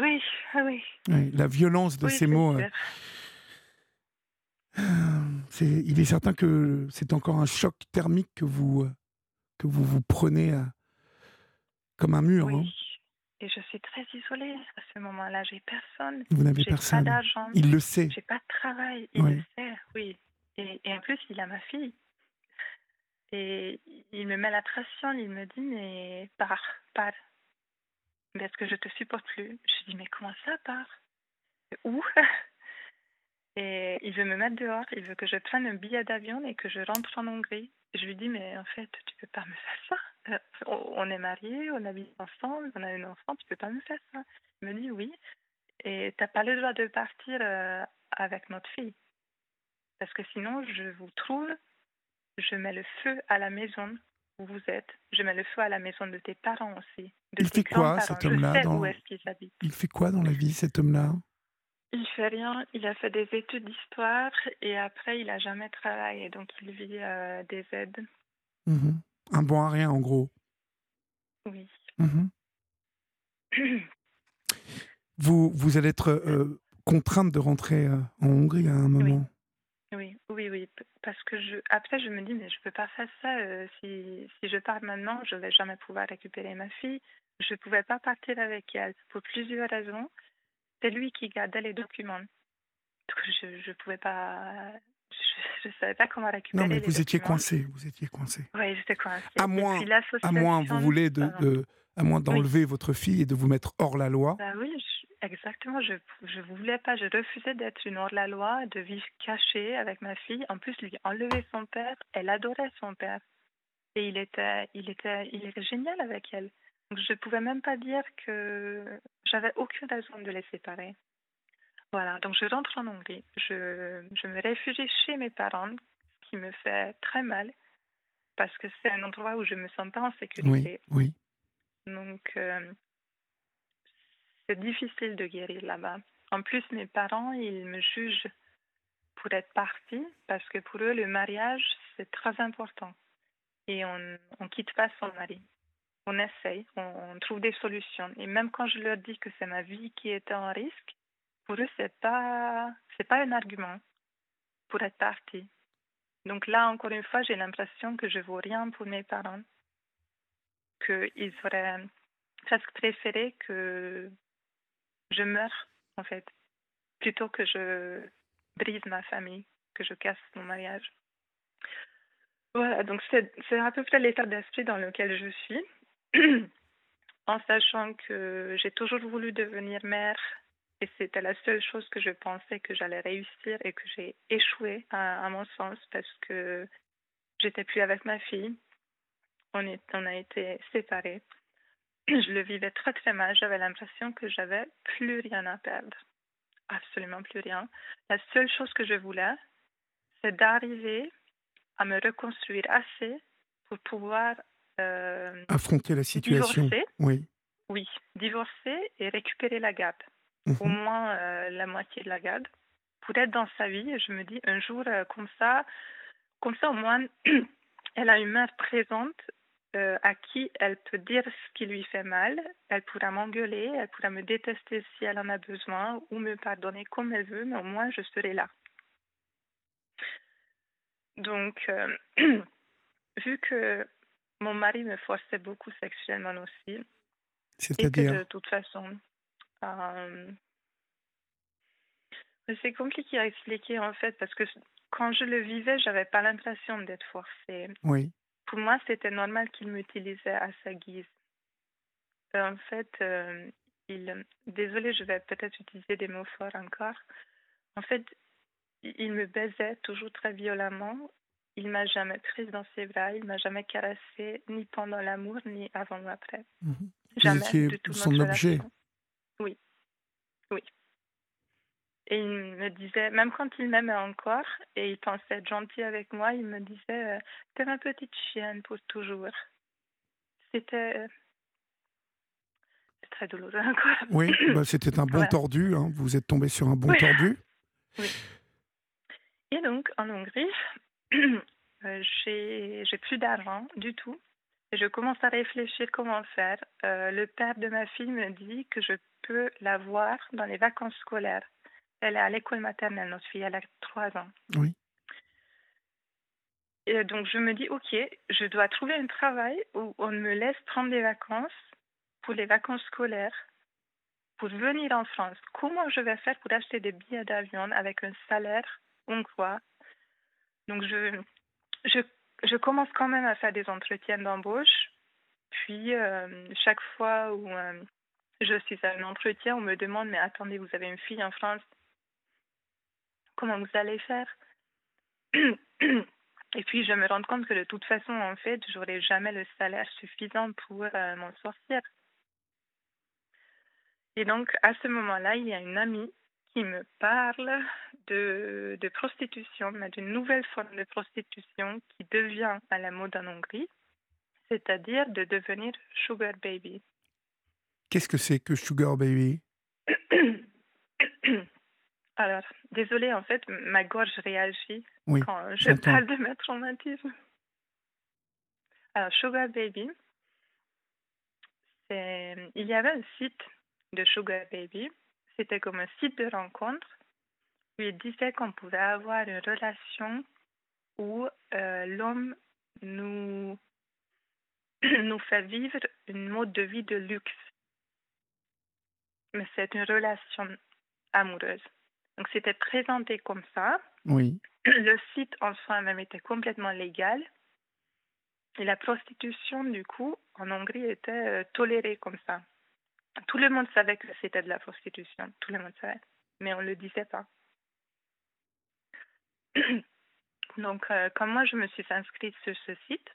Oui, ah oui. La violence de ces mots. Euh, il est certain que c'est encore un choc thermique que vous, euh, que vous, vous prenez euh, comme un mur. Oui. Hein? Et je suis très isolée à ce moment-là. J'ai personne. Vous n'avez personne. pas d'argent. Il le sait. J'ai pas de travail. Il le sait, oui. Et, et, en plus, il a ma fille. Et il me met la pression. Il me dit, mais pars, pars. Est-ce que je te supporte plus? Je dis, mais comment ça, pars? Où? Et il veut me mettre dehors, il veut que je prenne un billet d'avion et que je rentre en Hongrie. Je lui dis, mais en fait, tu peux pas me faire ça. Euh, on est mariés, on habite ensemble, on a un enfant, tu peux pas me faire ça. Il me dit oui. Et tu n'as pas le droit de partir euh, avec notre fille. Parce que sinon, je vous trouve, je mets le feu à la maison où vous êtes. Je mets le feu à la maison de tes parents aussi. il fait quoi cet homme-là dans... Il fait quoi dans la vie cet homme-là? Il fait rien. Il a fait des études d'histoire et après, il n'a jamais travaillé. Donc, il vit euh, des aides. Mhm. Un bon à rien, en gros. Oui. Mhm. vous, vous allez être euh, contrainte de rentrer euh, en Hongrie à un moment. Oui. Oui, oui, Parce que je, après, je me dis, mais je ne peux pas faire ça. si, si je pars maintenant, je ne vais jamais pouvoir récupérer ma fille. Je ne pouvais pas partir avec elle pour plusieurs raisons. C'est lui qui gardait les documents. Je ne pouvais pas. Je ne savais pas comment récupérer. Non, mais vous étiez coincé. Vous étiez coincé. Oui, j'étais coincé. À moins, à moins, vous voulez de, de à moins d'enlever votre fille et de vous mettre hors la loi. Bah oui, exactement. Je ne voulais pas. Je refusais d'être une hors la loi, de vivre cachée avec ma fille. En plus, lui enlever son père. Elle adorait son père. Et il était, il était, il était génial avec elle. Je ne pouvais même pas dire que j'avais aucune raison de les séparer. Voilà, donc je rentre en Hongrie. Je, je me réfugie chez mes parents, ce qui me fait très mal, parce que c'est un endroit où je ne me sens pas en sécurité. Oui, oui. Donc, euh, c'est difficile de guérir là-bas. En plus, mes parents, ils me jugent pour être partie, parce que pour eux, le mariage, c'est très important. Et on ne quitte pas son mari on essaye, on, trouve des solutions. Et même quand je leur dis que c'est ma vie qui est en risque, pour eux, c'est pas, c'est pas un argument pour être parti. Donc là, encore une fois, j'ai l'impression que je ne vaux rien pour mes parents, qu'ils auraient presque préféré que je meure, en fait, plutôt que je brise ma famille, que je casse mon mariage. Voilà, donc c'est à peu près l'état d'esprit dans lequel je suis. en sachant que j'ai toujours voulu devenir mère et c'était la seule chose que je pensais que j'allais réussir et que j'ai échoué à, mon sens parce que j'étais plus avec ma fille. On, est, on a été séparés. Je le vivais très très mal. J'avais l'impression que j'avais plus rien à perdre. Absolument plus rien. La seule chose que je voulais, c'est d'arriver à me reconstruire assez pour pouvoir euh, Affronter la situation. Divorcer, oui. Oui, divorcer et récupérer la garde. Mhm. Au moins euh, la moitié de la garde. Pour être dans sa vie, je me dis un jour euh, comme ça, comme ça au moins, elle a une mère présente à qui elle peut dire ce qui lui fait mal. Elle pourra m'engueuler, elle pourra me détester si elle en a besoin ou me pardonner comme elle veut, mais au moins je serai là. Donc, vu que mon mari me forçait beaucoup sexuellement aussi. C'est-à-dire De toute façon. Euh, c'est compliqué à expliquer en fait parce que quand je le vivais, j'avais pas l'impression d'être forcée. Oui. Pour moi, c'était normal qu'il m'utilisait à sa guise. En fait, euh, il. Désolée, je vais peut-être utiliser des mots forts encore. En fait, il me baisait toujours très violemment il m'a jamais prise dans ses bras, il m'a jamais caressé, ni pendant l'amour, ni avant ou après. Mhm. Jamais du tout son objet. Oui, oui. Et il me disait, même quand il m'aimait encore et il pensait être gentil avec moi, il me disait euh, T'es ma petite chienne pour toujours. C'était. très douloureux encore. Oui, bah, c'était un bon tordu. Hein. Vous êtes tombé sur un bon tordu. Oui. Et donc, en Hongrie, j'ai plus d'argent du tout. Et je commence à réfléchir comment faire. le père de ma fille me dit que je peux la voir dans les vacances scolaires. Elle est à l'école maternelle, notre fille, elle a trois ans. Oui. Et donc je me dis, ok, je dois trouver un travail où on me laisse prendre des vacances pour les vacances scolaires, pour venir en France. Comment je vais faire pour acheter des billets d'avion avec un salaire hongrois? Donc je, je, je, commence quand même à faire des entretiens d'embauche. Puis euh, chaque fois où euh, je suis à un entretien, on me demande, mais attendez, vous avez une fille en France, comment vous allez faire Et puis je me rends compte que de toute façon, en fait, j'aurai jamais le salaire suffisant pour euh, m'en sortir. Et donc à ce moment-là, il y a une amie qui me parle de, de prostitution, mais d'une nouvelle forme de prostitution qui devient à la mode en Hongrie, c'est-à-dire de devenir sugar baby. Qu'est-ce que c'est que sugar baby? Alors, désolée, en fait, ma gorge réagit quand je parle de mes traumatismes. Alors, Sugar Baby, il y avait un site de Sugar Baby. C'était comme un site de rencontre où il disait qu'on pouvait avoir une relation où euh, l'homme nous, nous fait vivre une mode de vie de luxe. Mais c'est une relation amoureuse. Donc c'était présenté comme ça. Oui. Le site en soi-même était complètement légal. Et la prostitution, du coup, en Hongrie était euh, tolérée comme ça. Tout le monde savait que c'était de la prostitution. Tout le monde savait. Mais on ne le disait pas. Donc, euh, quand moi je me suis inscrite sur ce site,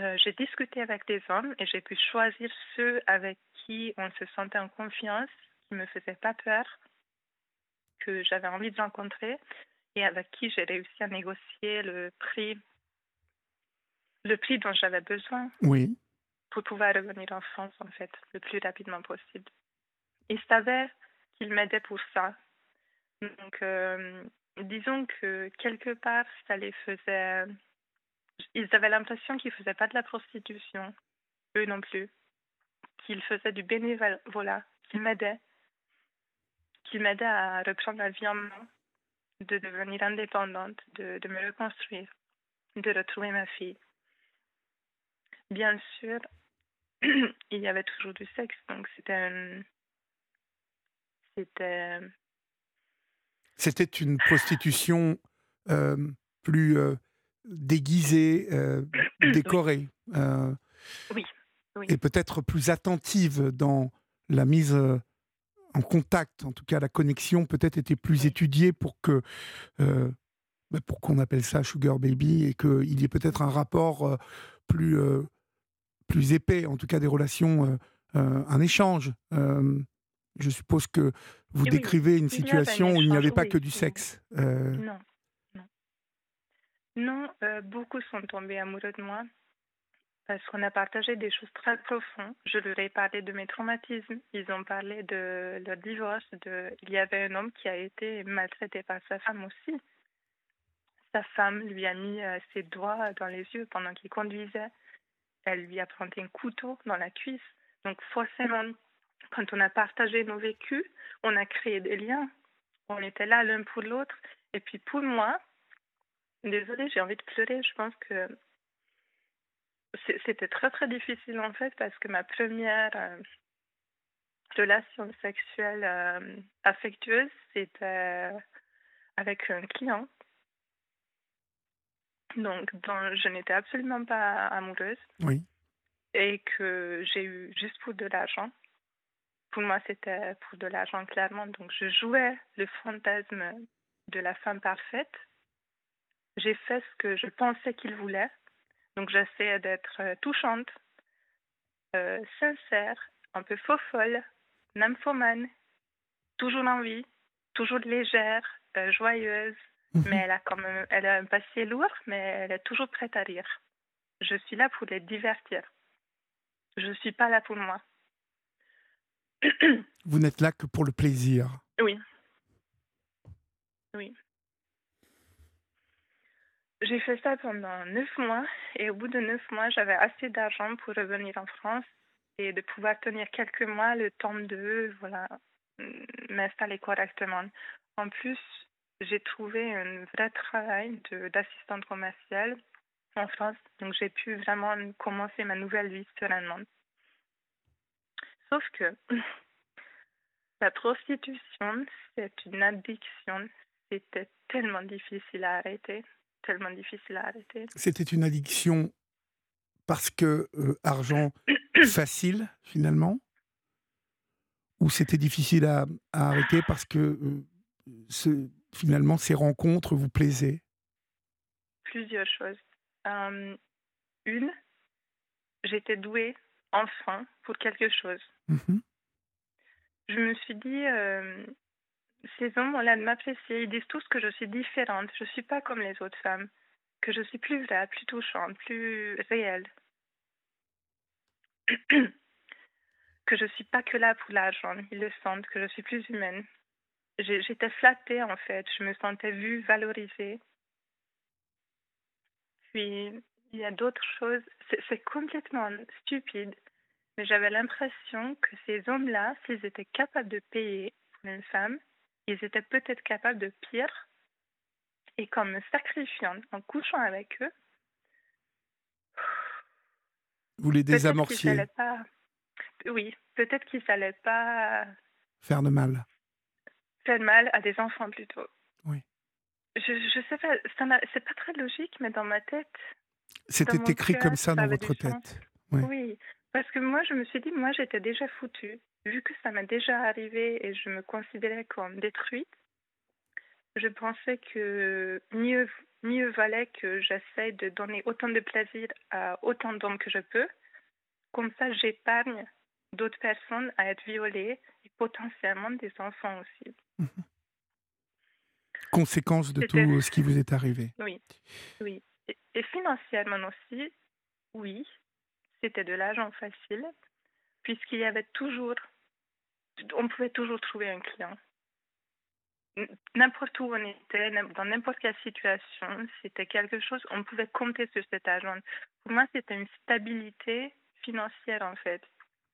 euh, j'ai discuté avec des hommes et j'ai pu choisir ceux avec qui on se sentait en confiance, qui ne me faisaient pas peur, que j'avais envie de rencontrer et avec qui j'ai réussi à négocier le prix, le prix dont j'avais besoin. Oui. Pour pouvoir revenir en France, en fait, le plus rapidement possible. Ils savaient qu'ils m'aidaient pour ça. Donc, euh, disons que quelque part, ça les faisait. Ils avaient l'impression qu'ils ne faisaient pas de la prostitution, eux non plus. Qu'ils faisaient du bénévolat, qu'ils m'aidaient qui m'aidait à reprendre la vie en main, de devenir indépendante, de, de me reconstruire, de retrouver ma fille. Bien sûr, il y avait toujours du sexe, donc c'était C'était. C'était une prostitution euh, plus euh, déguisée, euh, décorée. oui. oui. Et peut-être plus attentive dans la mise en contact, en tout cas la connexion peut-être était plus étudiée pour que euh, bah, pour qu'on appelle ça sugar baby et qu'il y ait peut-être un rapport euh, plus euh, plus épais, en tout cas des relations, un échange. je suppose que vous décrivez une situation où il n'y avait pas que du sexe. Non, non, non beaucoup sont tombés amoureux de moi parce qu'on a partagé des choses très profondes. Je leur ai parlé de mes traumatismes. Ils ont parlé de leur divorce. Il y avait un homme qui a été maltraité par sa femme aussi. Sa femme lui a mis euh, ses doigts dans les yeux pendant qu'il conduisait. Elle lui a planté un couteau dans la cuisse. Donc forcément, quand on a partagé nos vécus, on a créé des liens. On était là l'un pour l'autre. Et puis pour moi, désolée, j'ai envie de pleurer. Je pense que c'était très très difficile en fait parce que ma première euh, relation sexuelle euh, affectueuse, c'était avec un client. Donc, dont je n'étais absolument pas amoureuse. Oui. Et que j'ai eu juste pour de l'argent. Pour moi, c'était pour de l'argent, clairement. Donc, je jouais le fantasme de la femme parfaite. J'ai fait ce que je pensais qu'il voulait. Donc j'essaie d'être euh, touchante, euh, sincère, un peu faux folle, nymphomane, toujours en vie, toujours légère, euh, joyeuse, mhm. mais elle a quand même, elle a un passé lourd, mais elle est toujours prête à rire. Je suis là pour les divertir. Je ne suis pas là pour moi. Vous n'êtes là que pour le plaisir. Oui. Oui. J'ai fait ça pendant neuf mois et au bout de neuf mois, j'avais assez d'argent pour revenir en France et de pouvoir tenir quelques mois le temps de voilà m'installer correctement. En plus, j'ai trouvé un vrai travail d'assistante commerciale en France, donc j'ai pu vraiment commencer ma nouvelle vie sereinement. Sauf que la prostitution, c'est une addiction. C'était tellement difficile à arrêter, tellement difficile à arrêter. C'était une addiction parce que euh, argent facile finalement? Ou c'était difficile à, arrêter parce que euh, ce, finalement ces rencontres vous plaisaient? Plusieurs choses. une, j'étais douée enfin pour quelque chose. Mmh je me suis dit, euh, ces hommes ont l'air de m'apprécier. Ils disent tous que je suis différente. Je ne suis pas comme les autres femmes. Que je suis plus vraie, plus touchante, plus réelle. que je ne suis pas que là pour l'argent. Ils le sentent, que je suis plus humaine. J'étais flattée en fait. Je me sentais vue, valorisée. Puis, il y a d'autres choses. C'est complètement stupide. Mais j'avais l'impression que ces hommes-là, s'ils étaient capables de payer pour une femme, ils étaient peut-être capables de pire. Et qu'en me sacrifiant, en couchant avec eux, vous les désamorciez. Pas... Oui, peut-être qu'ils n'allaient pas faire de mal. Faire de mal à des enfants plutôt. Oui. Je, je sais pas, c'est pas très logique, mais dans ma tête. C'était écrit comme ça dans votre tête. Oui. Parce que moi, je me suis dit, moi, j'étais déjà foutue. Vu que ça m'est déjà arrivé et je me considérais comme détruite, je pensais que mieux, mieux valait que j'essaie de donner autant de plaisir à autant d'hommes que je peux. Comme ça, j'épargne d'autres personnes à être violées et potentiellement des enfants aussi. Mhm. Conséquence de tout ce qui vous est arrivé. Oui, oui. et financièrement aussi, oui, c'était de l'argent facile, puisqu'il y avait toujours, on pouvait toujours trouver un client. N'importe où on était, dans n'importe quelle situation, c'était quelque chose, on pouvait compter sur cet argent. Pour moi, c'était une stabilité financière, en fait.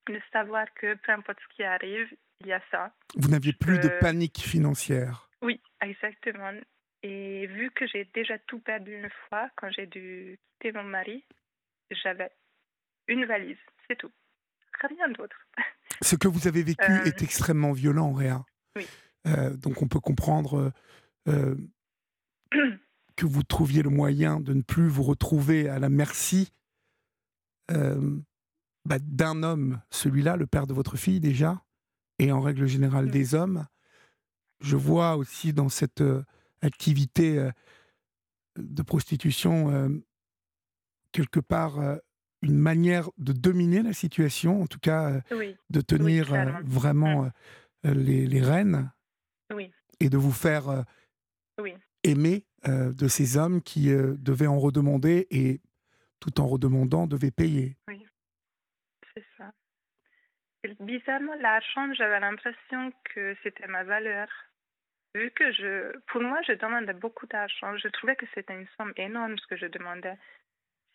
De savoir que peu importe ce qui arrive, il y a ça. Vous n'aviez plus de panique financière. Oui, exactement. Et vu que j'ai déjà tout perdu une fois, quand j'ai dû quitter mon mari, j'avais une valise, c'est tout. Ce que vous avez vécu euh, est extrêmement violent, Réa. Oui. Euh, donc on peut comprendre euh, que vous trouviez le moyen de ne plus vous retrouver à la merci bah, d'un homme, celui-là, le père de votre fille déjà, et en règle générale des hommes. Je vois aussi dans cette activité de prostitution quelque part une manière de dominer la situation, en tout cas euh, de tenir euh, vraiment mm. euh, les, les, rênes et de vous faire aimer de ces hommes qui devaient en redemander et tout en redemandant devaient payer. Oui, c'est ça. bizarrement, l'argent, j'avais l'impression que c'était ma valeur. Vu que je, pour moi, je demandais beaucoup d'argent, je trouvais que c'était une somme énorme ce que je demandais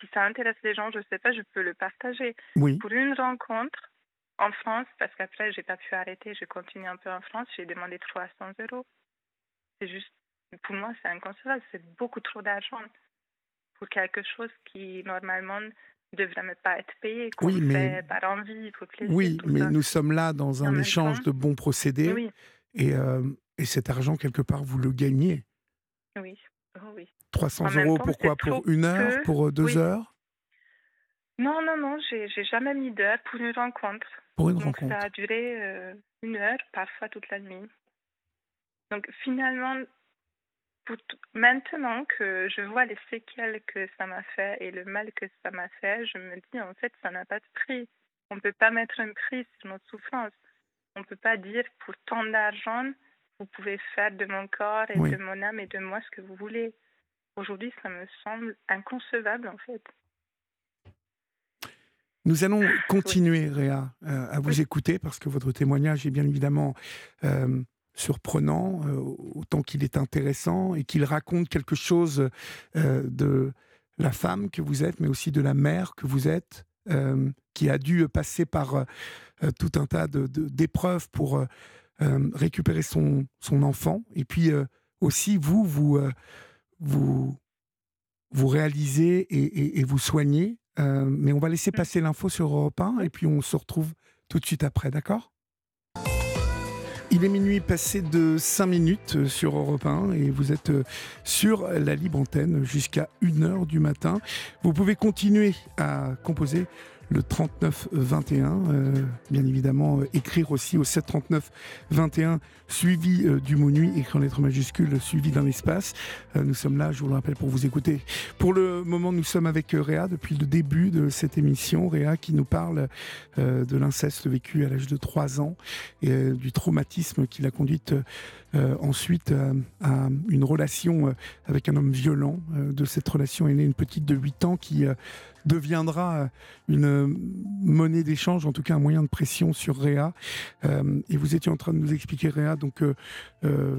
si ça intéresse les gens, je ne sais pas, je peux le partager. Oui. Pour une rencontre en France, parce qu'après, j'ai pas pu arrêter, je continue un peu en France, j'ai demandé 300 euros. C'est juste, pour moi, c'est inconcevable, c'est beaucoup trop d'argent pour quelque chose qui, normalement, ne devrait même pas être payé, qu'on oui, mais... par envie, pour plaisir. Oui, mais nous sommes là dans un échange de bons procédés. Oui. Et, euh, et cet argent, quelque part, vous le gagnez. Oui, oh oui. 300 euros, pourquoi Pour une heure Pour euh, deux heures? Non, non, non, j'ai jamais mis d'heure pour une rencontre. Pour une Donc, rencontre. Ça a duré euh, une heure, parfois toute la nuit. Donc finalement, maintenant que je vois les séquelles que ça m'a fait et le mal que ça m'a fait, je me dis en fait, ça n'a pas de prix. On ne peut pas mettre un prix sur notre souffrance. On ne peut pas dire pour tant d'argent, vous pouvez faire de mon corps et de mon âme et de moi ce que vous voulez. Aujourd'hui, ça me semble inconcevable en fait. Nous allons continuer, Réa, euh, à vous écouter parce que votre témoignage est bien évidemment euh, surprenant, autant qu'il est intéressant et qu'il raconte quelque chose de la femme que vous êtes, mais aussi de la mère que vous êtes, qui a dû passer par tout un tas d'épreuves de, pour récupérer son, son enfant. Et puis aussi, vous, vous, vous, vous réalisez et, vous soignez. mais on va laisser mmh. passer l'info sur Europe 1 et puis on se retrouve tout de suite après, d'accord? Il est minuit passé de 5 minutes euh, sur Europe 1 et vous êtes euh, sur la libre antenne jusqu'à 1h du matin. Vous pouvez continuer à composer le 39 21. Euh, bien évidemment, euh, écrire aussi au 739 21, suivi euh, du mot nuit, écrit en lettres majuscules, suivi d'un espace. nous sommes là, je vous le rappelle, pour vous écouter. Pour le moment, nous sommes avec Réa depuis le début de cette émission. Réa qui nous parle de l'inceste vécu à l'âge de 3 ans et du traumatisme qui l'a conduite ensuite à une relation avec un homme violent. de cette relation est née une petite de 8 ans qui deviendra une monnaie d'échange, en tout cas un moyen de pression sur Réa. Euh, et vous étiez en train de nous expliquer, Réa, donc euh, euh,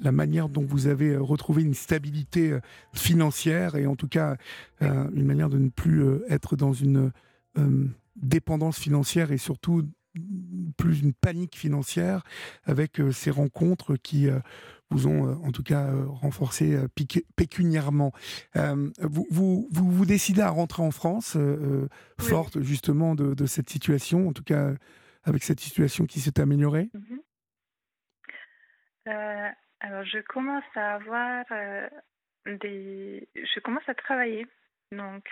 la manière dont vous avez retrouvé une stabilité financière et en tout cas une manière de ne plus être dans une dépendance financière et surtout plus une panique financière avec ces rencontres qui vous ont euh, en tout cas euh, renforcé euh, pécuniairement. Vous, vous, vous, décidez à rentrer en France, forte justement de, cette situation, en tout cas avec cette situation qui s'est améliorée? Mhm. Alors je commence à avoir des... Je commence à travailler, donc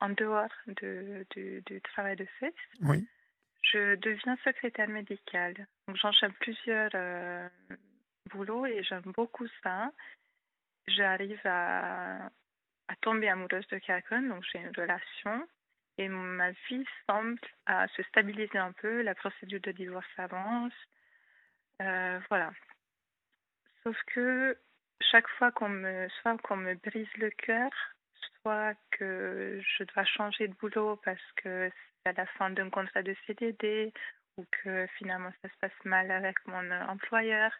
en dehors de, du travail de sexe. Oui. Je deviens secrétaire médicale. Donc j'enchaîne plusieurs boulot et j'aime beaucoup ça. J'arrive à, à, tomber amoureuse de quelqu'un, donc j'ai une relation et ma vie semble à se stabiliser un peu. La procédure de divorce avance. Euh, voilà. Sauf que chaque fois qu'on me, soit qu'on me brise le cœur, soit que je dois changer de boulot parce que c'est à la fin d'un contrat de CDD ou que finalement ça se passe mal avec mon employeur,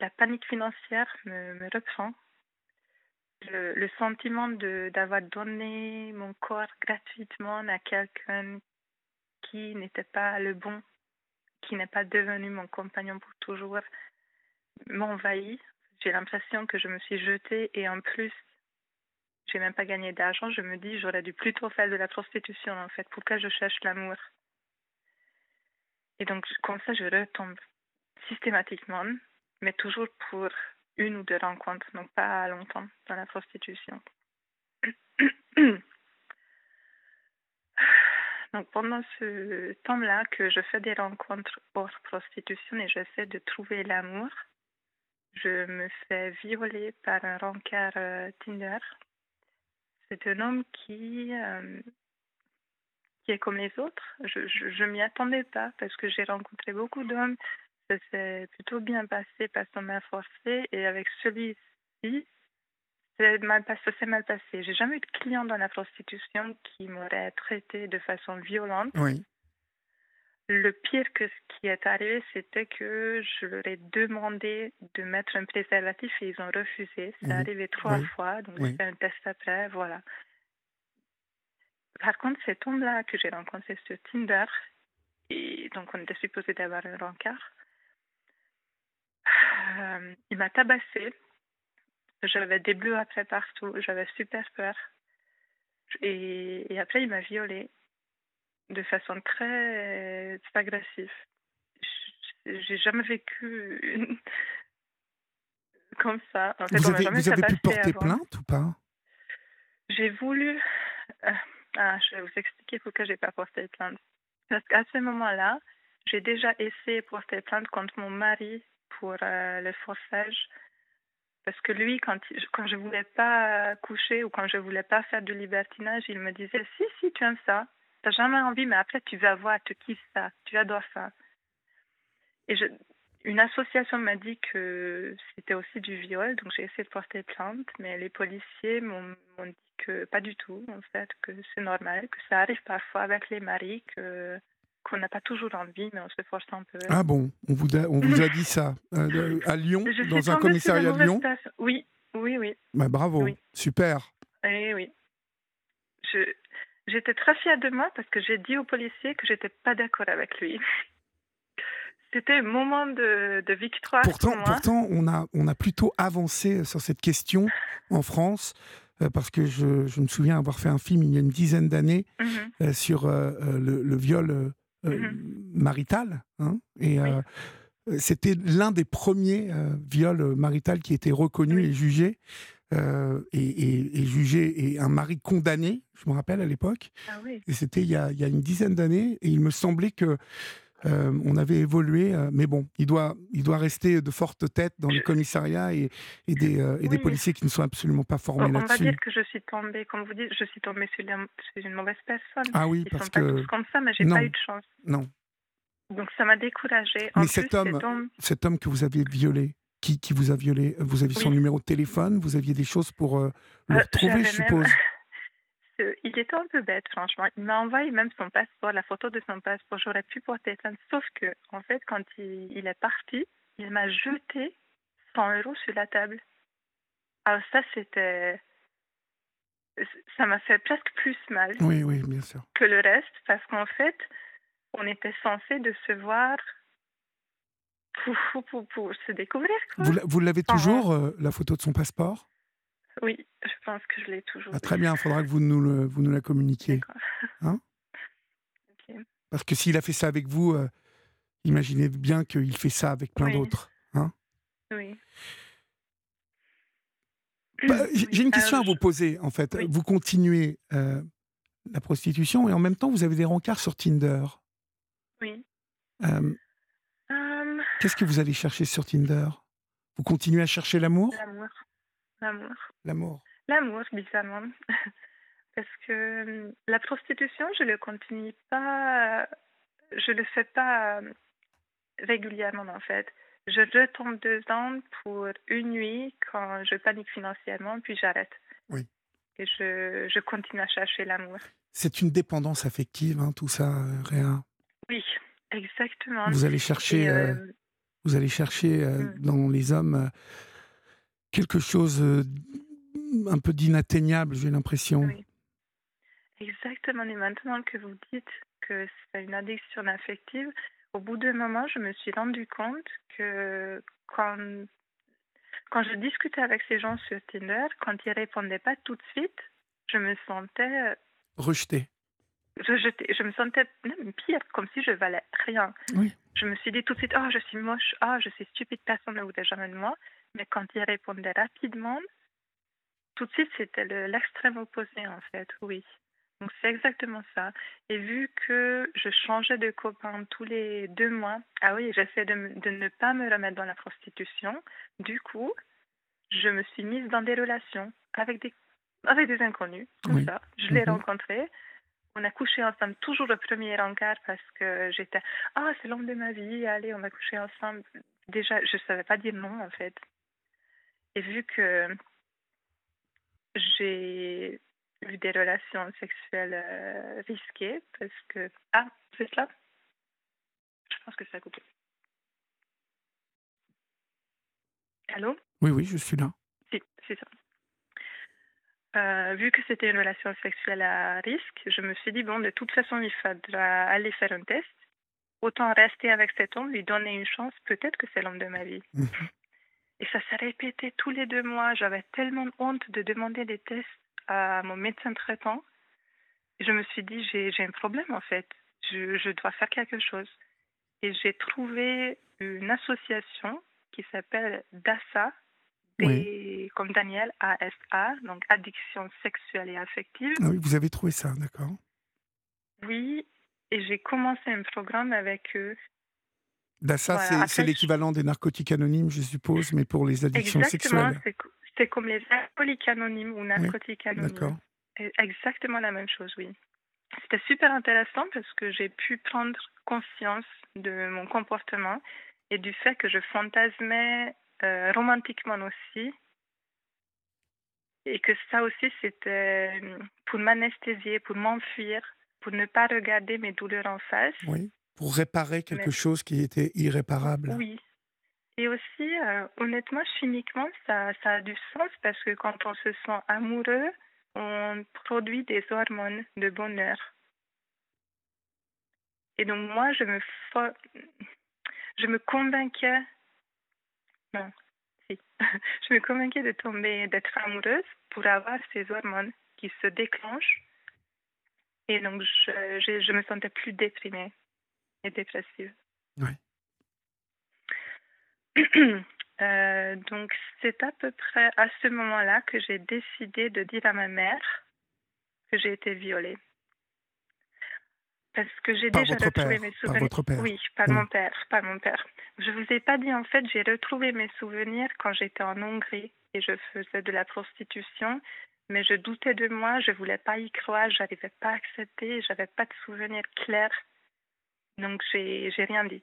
la panique financière me, me reprend. Le, le sentiment d'avoir donné mon corps gratuitement à quelqu'un qui n'était pas le bon, qui n'est pas devenu mon compagnon pour toujours, m'envahit. J'ai l'impression que je me suis jetée et en plus, j'ai même pas gagné d'argent. Je me dis, j'aurais dû plutôt faire de la prostitution en fait. Pourquoi je cherche l'amour? Et donc, comme ça, je retombe systématiquement mais toujours pour une ou deux rencontres, donc pas longtemps dans la prostitution. donc pendant ce temps-là que je fais des rencontres hors prostitution et j'essaie de trouver l'amour, je me fais violer par un rencard euh, Tinder. C'est un homme qui, euh, qui est comme les autres. Je ne m'y attendais pas parce que j'ai rencontré beaucoup d'hommes ça s'est plutôt bien passé parce qu'on m'a forcé et avec celui-ci, ça s'est mal passé. J'ai jamais eu de client dans la prostitution qui m'aurait traité de façon violente. Oui. Le pire que ce qui est arrivé, c'était que je leur ai demandé de mettre un préservatif et ils ont refusé. C'est arrivé trois fois, donc j'ai fait un test après, voilà. Par contre, cet homme-là que j'ai rencontré sur Tinder, et donc on était supposé d'avoir un rencard, euh, il m'a tabassé. J'avais des bleus après partout. J'avais super peur. Et, après, il m'a violée de façon très agressive. J'ai jamais vécu comme ça. vous avez, vous avez pu porter plainte ou pas? J'ai voulu. Euh, ah, je vais vous expliquer pourquoi j'ai pas porté plainte. Parce qu'à ce moment-là, j'ai déjà essayé de porter plainte contre mon mari pour euh, le forçage. Parce que lui, quand, quand je voulais pas coucher ou quand je voulais pas faire du libertinage, il me disait Si, si, tu aimes ça. Tu n'as jamais envie, mais après, tu vas voir, tu kiffes ça, tu adores ça. Et je, une association m'a dit que c'était aussi du viol, donc j'ai essayé de porter plainte, mais les policiers m'ont dit que pas du tout, en fait, que c'est normal, que ça arrive parfois avec les maris, que qu'on n'a pas toujours envie, mais on se force un peu. Ah bon, on vous a, on vous a dit ça euh, à Lyon, dans un commissariat de Lyon Oui, oui, oui. Bah, bravo, super. Eh oui, oui. J'étais très fière de moi parce que j'ai dit au policier que j'étais pas d'accord avec lui. C'était un moment de, de victoire. Pourtant, pour moi. pourtant on, a, on a plutôt avancé sur cette question en France. Euh, parce que je, je, me souviens avoir fait un film il y a une dizaine d'années Mhm. euh, sur euh, le, le viol Mhm. marital. hein, et Oui. c'était l'un des premiers viols marital qui était reconnu Oui. et jugé. Euh, et, et- et jugé et un mari condamné, je me rappelle à l'époque. Ah oui. Et c'était il, y a- il y a une dizaine d'années. Et il me semblait que euh, on avait évolué. euh, mais bon, il doit, il doit rester de fortes têtes dans les commissariats et, et des, euh, et des policiers qui ne sont absolument pas formés on va là-dessus. dire que je suis tombée, comme vous dites, je suis tombée sur, la- sur une mauvaise personne. Ah oui, Ils parce sont pas que tous comme ça, mais j'ai pas eu de chance. non, Donc ça m'a découragée. En Mais plus, cet homme- cet homme, cet homme que vous avez violé, qui, qui vous a violé, vous aviez son Oui. numéro de téléphone, vous aviez des choses pour euh, le euh, retrouver, je même- suppose. Il était un peu bête, franchement. Il m'a envoyé même son passeport, la photo de son passeport. J'aurais pu porter plainte. Sauf que, en fait, quand il, il est parti, il m'a jeté 100 euros sur la table. Alors ça, c'était... Ça m'a fait presque plus mal Oui, oui, bien sûr. que le reste, parce qu'en fait, on était censé de se voir pour, pour, se découvrir. Quoi. Vous, l'a- vous l'avez toujours, euh, la photo de son passeport? Oui, je pense que je l'ai toujours. Ah, Très bien, il faudra que vous nous, le- vous nous la communiquiez. Hein? Parce que s'il a fait ça avec vous, euh, imaginez bien qu'il fait ça avec plein Oui. d'autres. Oui. Bah, j- J'ai une Oui, question à vous poser, en fait. Oui. Vous continuez euh, la prostitution et en même temps, vous avez des rencarts sur Tinder. Oui. Euh, Qu'est-ce que vous allez chercher sur Tinder? Vous continuez à chercher l'amour? L'amour. L'amour. L'amour. L'amour, bizarrement. Parce que hum, la prostitution, je ne le continue pas, je le fais pas euh, régulièrement en fait. Je retombe dedans pour une nuit quand je panique financièrement, puis j'arrête. Oui. Et je, je continue à chercher l'amour. C'est une dépendance affective, hein, tout ça, euh, Réa? Oui, exactement. Vous allez chercher, euh, euh, vous allez chercher euh, Mm. dans les hommes euh, quelque chose euh, un peu d'inatteignable, j'ai l'impression. Oui. Exactement. Et maintenant que vous dites que c'est une addiction affective, au bout d'un moment, je me suis rendu compte que quand, quand je discutais avec ces gens sur Tinder, quand ils répondaient pas tout de suite, je me sentais Rejeté. rejetée. Je me sentais même pire, comme si je valais rien. Oui. Je me suis dit tout de suite, oh, je suis moche, oh, je suis stupide, personne ne voudrait jamais de moi. Mais quand ils répondaient rapidement, tout de suite, c'était le- l'extrême opposé, en fait, oui. Donc, c'est exactement ça. Et vu que je changeais de copain tous les deux mois, ah oui, j'essaie de, ne pas me remettre dans la prostitution. Du coup, je me suis mise dans des relations avec des, avec des inconnus, comme Oui. ça. Je l'ai Mhm. rencontré. On a couché ensemble, toujours le premier encart parce que j'étais Ah, c'est l'homme de ma vie, allez, on va coucher ensemble. Déjà, je ne savais pas dire non, en fait. Et vu que j'ai eu des relations sexuelles euh, risquées, parce que. Ah, c'est cela Je pense que ça a coupé. Allô? Oui, oui, je suis là. Si, c'est ça. Euh, vu que c'était une relation sexuelle à risque, je me suis dit, bon, de toute façon, il faudra aller faire un test. Autant rester avec cet homme, lui donner une chance, peut-être que c'est l'homme de ma vie. Mhm. Et ça s'est répété tous les deux mois. J'avais tellement honte de demander des tests à mon médecin traitant. Je me suis dit, j'ai un problème en fait. Je, je dois faire quelque chose. Et j'ai trouvé une association qui s'appelle DASA, Comme Daniel, ASA, donc addiction sexuelle et affective. Ah oui, vous avez trouvé ça, d'accord. Oui, et j'ai commencé un programme avec eux. DASA, Voilà, c'est- l'équivalent des narcotiques anonymes, je suppose, mais pour les addictions Exactement, sexuelles. c'est co- c'est comme les alcooliques anonymes ou narcotiques anonymes. D'accord. Et Exactement la même chose, oui. C'était super intéressant parce que j'ai pu prendre conscience de mon comportement et du fait que je fantasmais euh, romantiquement aussi. Et que ça aussi, c'était euh, pour m'anesthésier, pour m'enfuir, pour ne pas regarder mes douleurs en face. Oui. pour réparer quelque chose qui était irréparable. Oui. Et aussi, euh, honnêtement, chimiquement, ça, ça a du sens parce que quand on se sent amoureux, on produit des hormones de bonheur. Et donc moi, je me, je me convainquais, non, je me convainquais de tomber, d'être amoureuse pour avoir ces hormones qui se déclenchent. Et donc, je, je, je me sentais plus déprimée et dépressive. Oui. Euh, donc, c'est à peu près à ce moment-là que j'ai décidé de dire à ma mère que j'ai été violée. Parce que j'ai déjà retrouvé mes souvenirs. Par votre père. Oui, par mon père, par mon père. Je vous ai pas dit en fait, j'ai retrouvé mes souvenirs quand j'étais en Hongrie et je faisais de la prostitution, mais je doutais de moi, je voulais pas y croire, j'arrivais pas à accepter, j'avais pas de souvenirs clairs. Donc j'ai j'ai rien dit.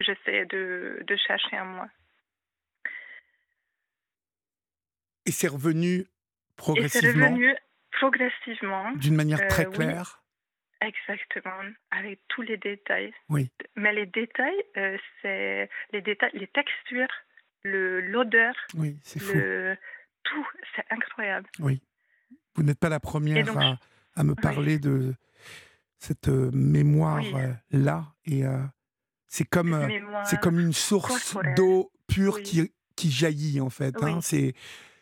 J'essaie de, de chercher en moi. Et c'est revenu progressivement. Et c'est revenu progressivement. D'une manière Euh, très oui. Exactement, avec tous les détails. Oui. Mais les détails, euh, c'est les détails, les textures, le l'odeur, Oui, c'est fou. le tout, c'est incroyable. Oui. Vous n'êtes pas la première donc, à, à me parler de cette euh, mémoire-là. et euh, c'est comme, c'est comme une source d'eau pure Oui. qui, qui jaillit, en fait. hein. C'est,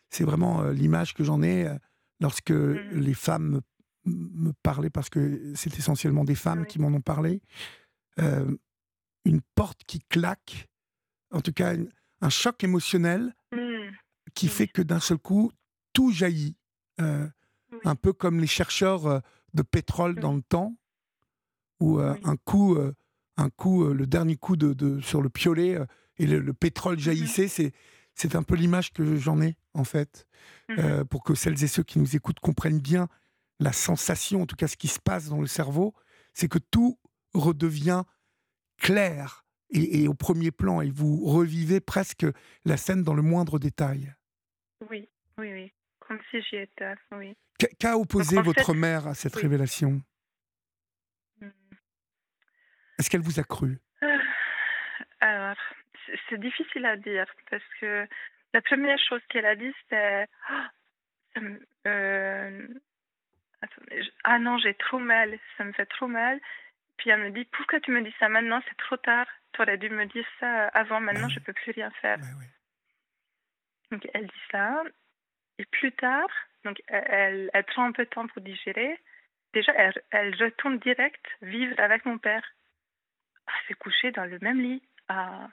c'est vraiment l'image que j'en ai lorsque Mhm. les femmes me, parlaient, parce que c'est essentiellement des femmes Oui. qui m'en ont parlé. Euh, une porte qui claque, en tout cas une- un choc émotionnel Hmm, qui fait que d'un seul coup, tout jaillit. Euh, Oui. Un peu comme les chercheurs euh, de pétrole dans le temps, où euh, Oui. un coup, un coup le dernier coup de, de- sur le piolet et le, le pétrole Mhm. jaillissait, c'est, c'est un peu l'image que j'en ai, en fait. Euh, pour que celles et ceux qui nous écoutent comprennent bien la sensation, en tout cas ce qui se passe dans le cerveau, c'est que tout redevient clair et, et au premier plan, et vous revivez presque la scène dans le moindre détail. Oui, oui, oui, comme si j'y étais, oui. Qu'a- opposé votre fait- mère à cette oui. révélation? Hmm. Est-ce qu'elle vous a cru? Euh, Alors, c'est- c'est difficile à dire parce que la première chose qu'elle a dit, c'était Ah, ça me- euh, attendez, je- Ah non, j'ai trop mal, ça me fait trop mal. Puis elle me dit Pourquoi tu me dis ça maintenant? C'est trop tard. Tu aurais dû me dire ça avant, maintenant je peux plus rien faire. Donc elle dit ça. Et plus tard, donc elle, elle, elle prend un peu de temps pour digérer. Déjà, elle, elle retourne direct vivre avec mon père. Ah, c'est couché dans le même lit. Ah.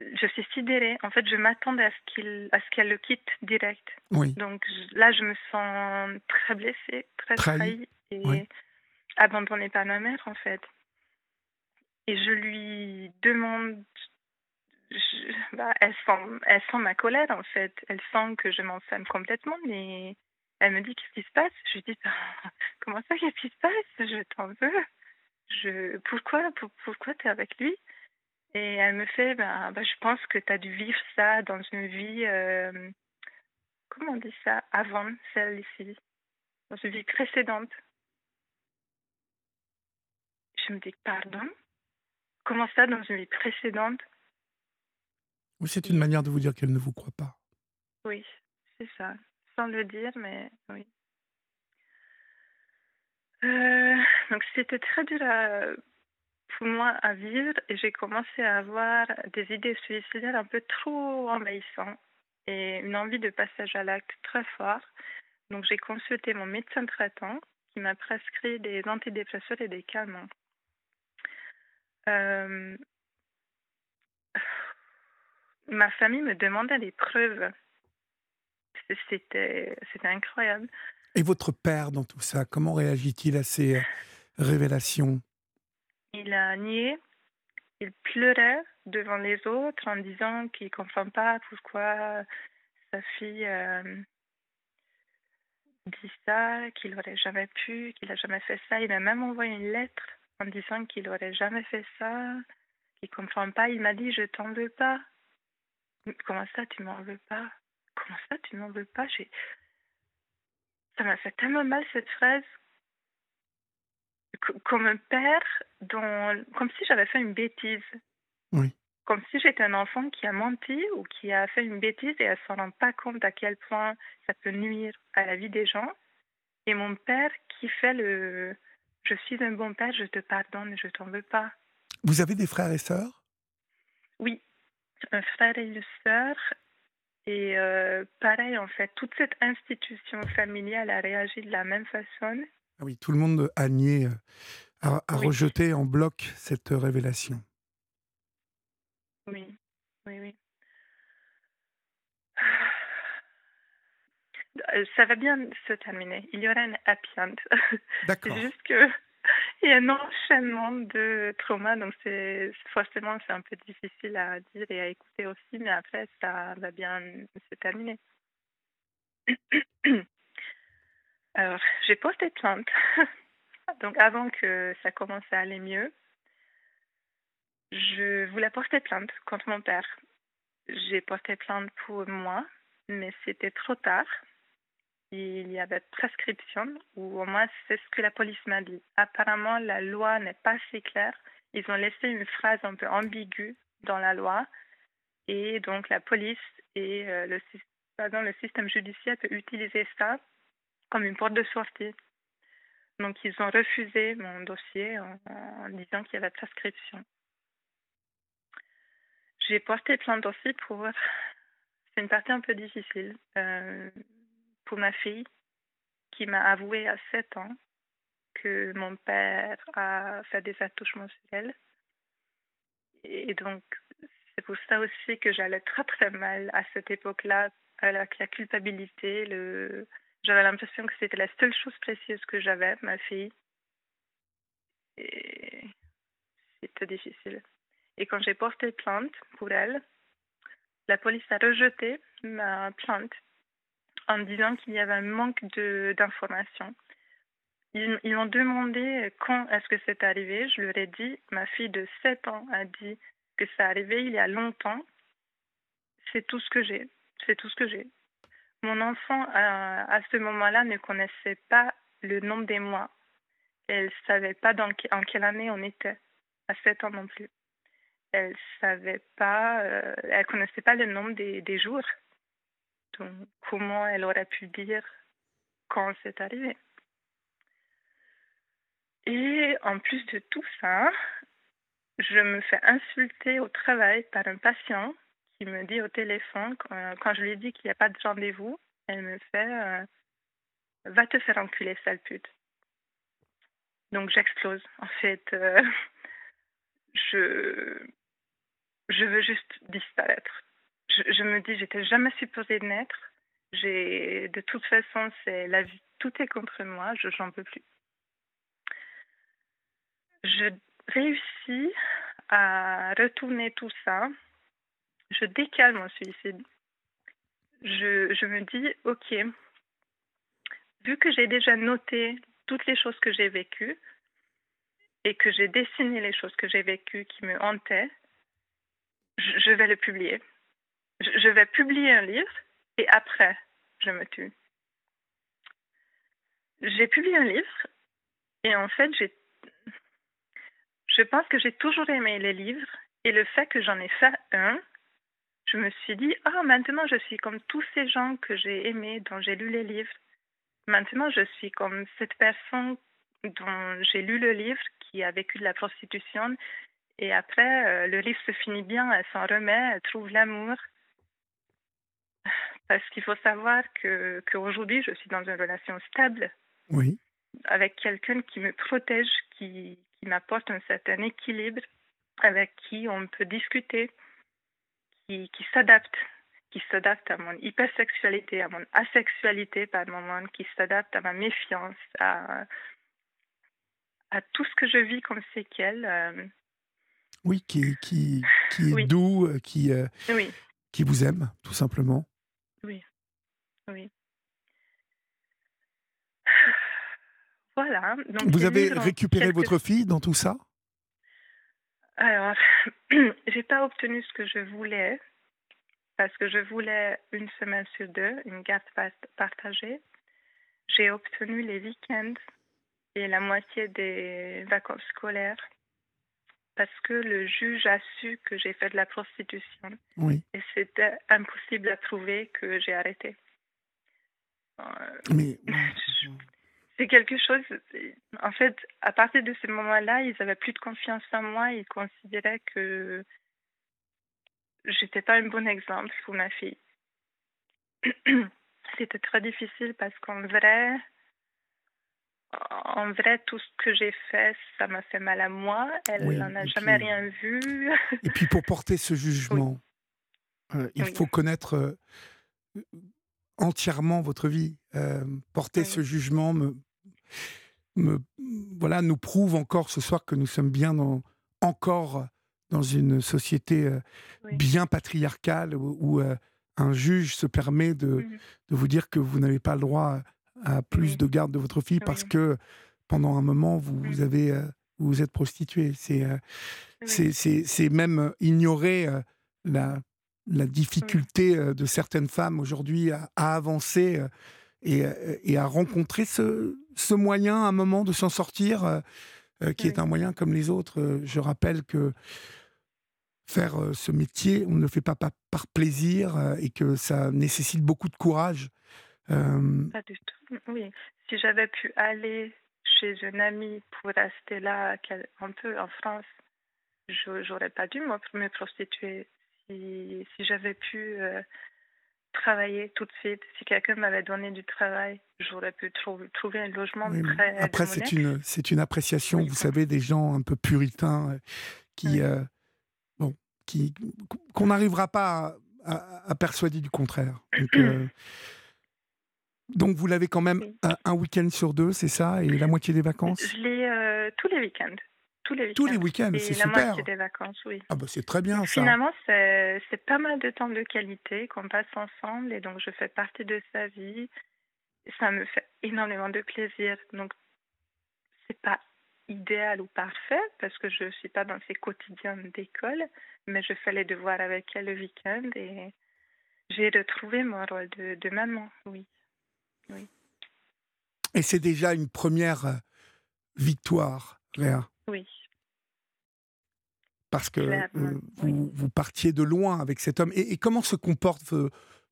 Je suis sidérée. En fait, je m'attendais à ce qu'il, à ce qu'elle le quitte direct. Oui, Donc je- là, je me sens très blessée, très Trahie. trahie et Oui. abandonnée par ma mère, en fait. Et je lui demande. je- bah, elle, sent, elle sent ma colère, en fait. Elle sent que je m'enferme complètement, mais elle me dit Qu'est-ce qui se passe? Je lui dis Bah, Comment ça, qu'est-ce qui se passe? Je t'en veux. Je, pourquoi pour- pourquoi tu es avec lui? Et elle me fait bah, bah, Je pense que tu as dû vivre ça dans une vie. euh, comment on dit ça Avant celle-ci. Dans une vie précédente. Je me dis Pardon? Comment ça dans une vie précédente? Oui, c'est une manière de vous dire qu'elle ne vous croit pas. Oui, c'est ça. Sans le dire, mais oui. Euh, donc c'était très dur à- pour moi à vivre et j'ai commencé à avoir des idées suicidaires un peu trop envahissantes et une envie de passage à l'acte très fort. Donc j'ai consulté mon médecin traitant qui m'a prescrit des antidépresseurs et des calmants. Euh, ma famille me demandait des preuves. C'était, c'était incroyable. Et votre père dans tout ça, comment réagit-il à ces euh, révélations? Il a nié, il pleurait devant les autres en disant qu'il ne comprend pas pourquoi sa fille euh, dit ça, qu'il n'aurait jamais pu, qu'il n'a jamais fait ça. Il m'a même envoyé une lettre en disant qu'il n'aurait jamais fait ça, qu'il ne comprend pas. Il m'a dit Je t'en veux pas. Comment ça, tu m'en veux pas? Comment ça, tu m'en veux pas? Ça m'a fait tellement mal cette phrase. Comme un père, dont, comme si j'avais fait une bêtise. Oui. Comme si j'étais un enfant qui a menti ou qui a fait une bêtise et elle ne s'en rend pas compte à quel point ça peut nuire à la vie des gens. Et mon père qui fait le Je suis un bon père, je te pardonne, je t'en veux pas. Vous avez des frères et sœurs? Oui, un frère et une sœur. Et euh, pareil, en fait, toute cette institution familiale a réagi de la même façon. Ah oui, tout le monde a nié, a, rejeté en bloc cette révélation. Oui, oui, oui. Euh, ça va bien se terminer. Il y aura un happy end. D'accord. c'est juste que il y a un enchaînement de traumas, donc c'est forcément c'est un peu difficile à dire et à écouter aussi, mais après ça va bien se terminer. Alors, j'ai porté plainte. donc avant que ça commence à aller mieux, je voulais porter plainte contre mon père. J'ai porté plainte pour moi, mais c'était trop tard il y avait prescription, ou au moins c'est ce que la police m'a dit. Apparemment, la loi n'est pas si claire. Ils ont laissé une phrase un peu ambiguë dans la loi, et donc la police et euh, le, le système judiciaire peut utiliser ça comme une porte de sortie. Donc ils ont refusé mon dossier en, disant qu'il y avait prescription. J'ai porté plainte aussi pour... C'est une partie un peu difficile. Euh, pour ma fille qui m'a avoué à 7 ans que mon père a fait des attouchements sur elle. Et donc, c'est pour ça aussi que j'allais très très mal à cette époque-là, avec la culpabilité. Le... J'avais l'impression que c'était la seule chose précieuse que j'avais, ma fille. Et c'était difficile. Et quand j'ai porté plainte pour elle, la police a rejeté ma plainte en disant qu'il y avait un manque d'informations. Ils, ils ont demandé quand est-ce que c'est arrivé. Je leur ai dit, ma fille de 7 ans a dit que ça arrivé il y a longtemps. C'est tout ce que j'ai. C'est tout ce que j'ai. Mon enfant, à, à ce moment-là, ne connaissait pas le nombre des mois. Elle ne savait pas dans en quelle année on était, à 7 ans non plus. Elle savait pas, euh, elle connaissait pas le nombre des, des jours comment elle aurait pu dire quand c'est arrivé? Et en plus de tout ça, je me fais insulter au travail par un patient qui me dit au téléphone, quand, je lui ai dit qu'il n'y a pas de rendez-vous, elle me fait euh, Va te faire enculer, sale pute. Donc j'explose. En fait, euh, je, je veux juste disparaître je, me dis, j'étais jamais supposée naître. J'ai, de toute façon, c'est la vie, tout est contre moi, je n'en peux plus. Je réussis à retourner tout ça. Je décale mon suicide. Je, je me dis, ok, vu que j'ai déjà noté toutes les choses que j'ai vécues et que j'ai dessiné les choses que j'ai vécues qui me hantaient, je vais le publier je vais publier un livre et après, je me tue. J'ai publié un livre et en fait, j'ai, je pense que j'ai toujours aimé les livres et le fait que j'en ai fait un, je me suis dit, ah, maintenant je suis comme tous ces gens que j'ai aimés, dont j'ai lu les livres. Maintenant, je suis comme cette personne dont j'ai lu le livre, qui a vécu de la prostitution. Et après, euh, le livre se finit bien, elle s'en remet, elle trouve l'amour. Parce qu'il faut savoir que qu'aujourd'hui, je suis dans une relation stable. Oui. Avec quelqu'un qui me protège, qui, qui m'apporte un certain équilibre, avec qui on peut discuter, qui, qui s'adapte, qui s'adapte à mon hypersexualité, à mon asexualité par moment, qui s'adapte à ma méfiance, à, à tout ce que je vis comme séquelle. Euh. Oui, qui, qui, qui est doux, euh, qui, euh, oui. qui vous aime, tout simplement. Oui, oui. Voilà. Donc Vous avez récupéré votre fille dans tout ça? Alors, j'ai pas obtenu ce que je voulais parce que je voulais une semaine sur deux, une garde partagée. J'ai obtenu les week-ends et la moitié des vacances scolaires parce que le juge a su que j'ai fait de la prostitution. Oui. Et c'était impossible à prouver que j'ai arrêté. Euh, Mais c'est quelque chose. En fait, à partir de ce moment-là, ils avaient plus de confiance en moi. Ils considéraient que j'étais pas un bon exemple pour ma fille. C'était très difficile parce qu'en vrai, en vrai, tout ce que j'ai fait, ça m'a fait mal à moi. Elle n'en a jamais rien vu. Et puis pour porter ce jugement, euh, il faut connaître euh, entièrement votre vie. Euh, porter ce jugement me, me, voilà, nous prouve encore ce soir que nous sommes bien dans, encore dans une société bien patriarcale où, un juge se permet de, mmh de vous dire que vous n'avez pas le droit à plus de garde de votre fille parce que pendant un moment, vous, vous avez, euh, vous, êtes prostituée. C'est euh, c'est même ignorer euh, la, la difficulté de certaines femmes aujourd'hui à, avancer et, et, à rencontrer ce, ce moyen, un moment de s'en sortir, qui est un moyen comme les autres. Je rappelle que faire ce métier, on ne le fait pas, par plaisir et que ça nécessite beaucoup de courage. Pas du tout. Oui, si j'avais pu aller chez une amie pour rester là un peu en France, j'aurais pas dû me prostituer. Si, si j'avais pu euh, travailler tout de suite, si quelqu'un m'avait donné du travail, j'aurais pu trouver un logement très. Après, c'est une, c'est une appréciation, vous savez, des gens un peu puritains euh, qui, euh, bon, qui, qu'on n'arrivera pas à, persuader du contraire. Donc, Donc vous l'avez quand même un, week-end sur deux, c'est ça Et la moitié des vacances? Je l'ai tous les week-ends. Tous les week-ends. Tous les week-ends, c'est super. des vacances, oui. Ah bah c'est très bien ça. Finalement, c'est pas mal de temps de qualité qu'on passe ensemble et donc je fais partie de sa vie. Ça me fait énormément de plaisir. Donc c'est pas idéal ou parfait parce que je suis pas dans ses quotidiens d'école, mais je fais les devoirs avec elle le week-end et j'ai retrouvé mon rôle de, de maman, oui. Et c'est déjà une première euh, victoire, Léa. Oui. Parce que euh, vous, vous, partiez de loin avec cet homme. Et, comment se comporte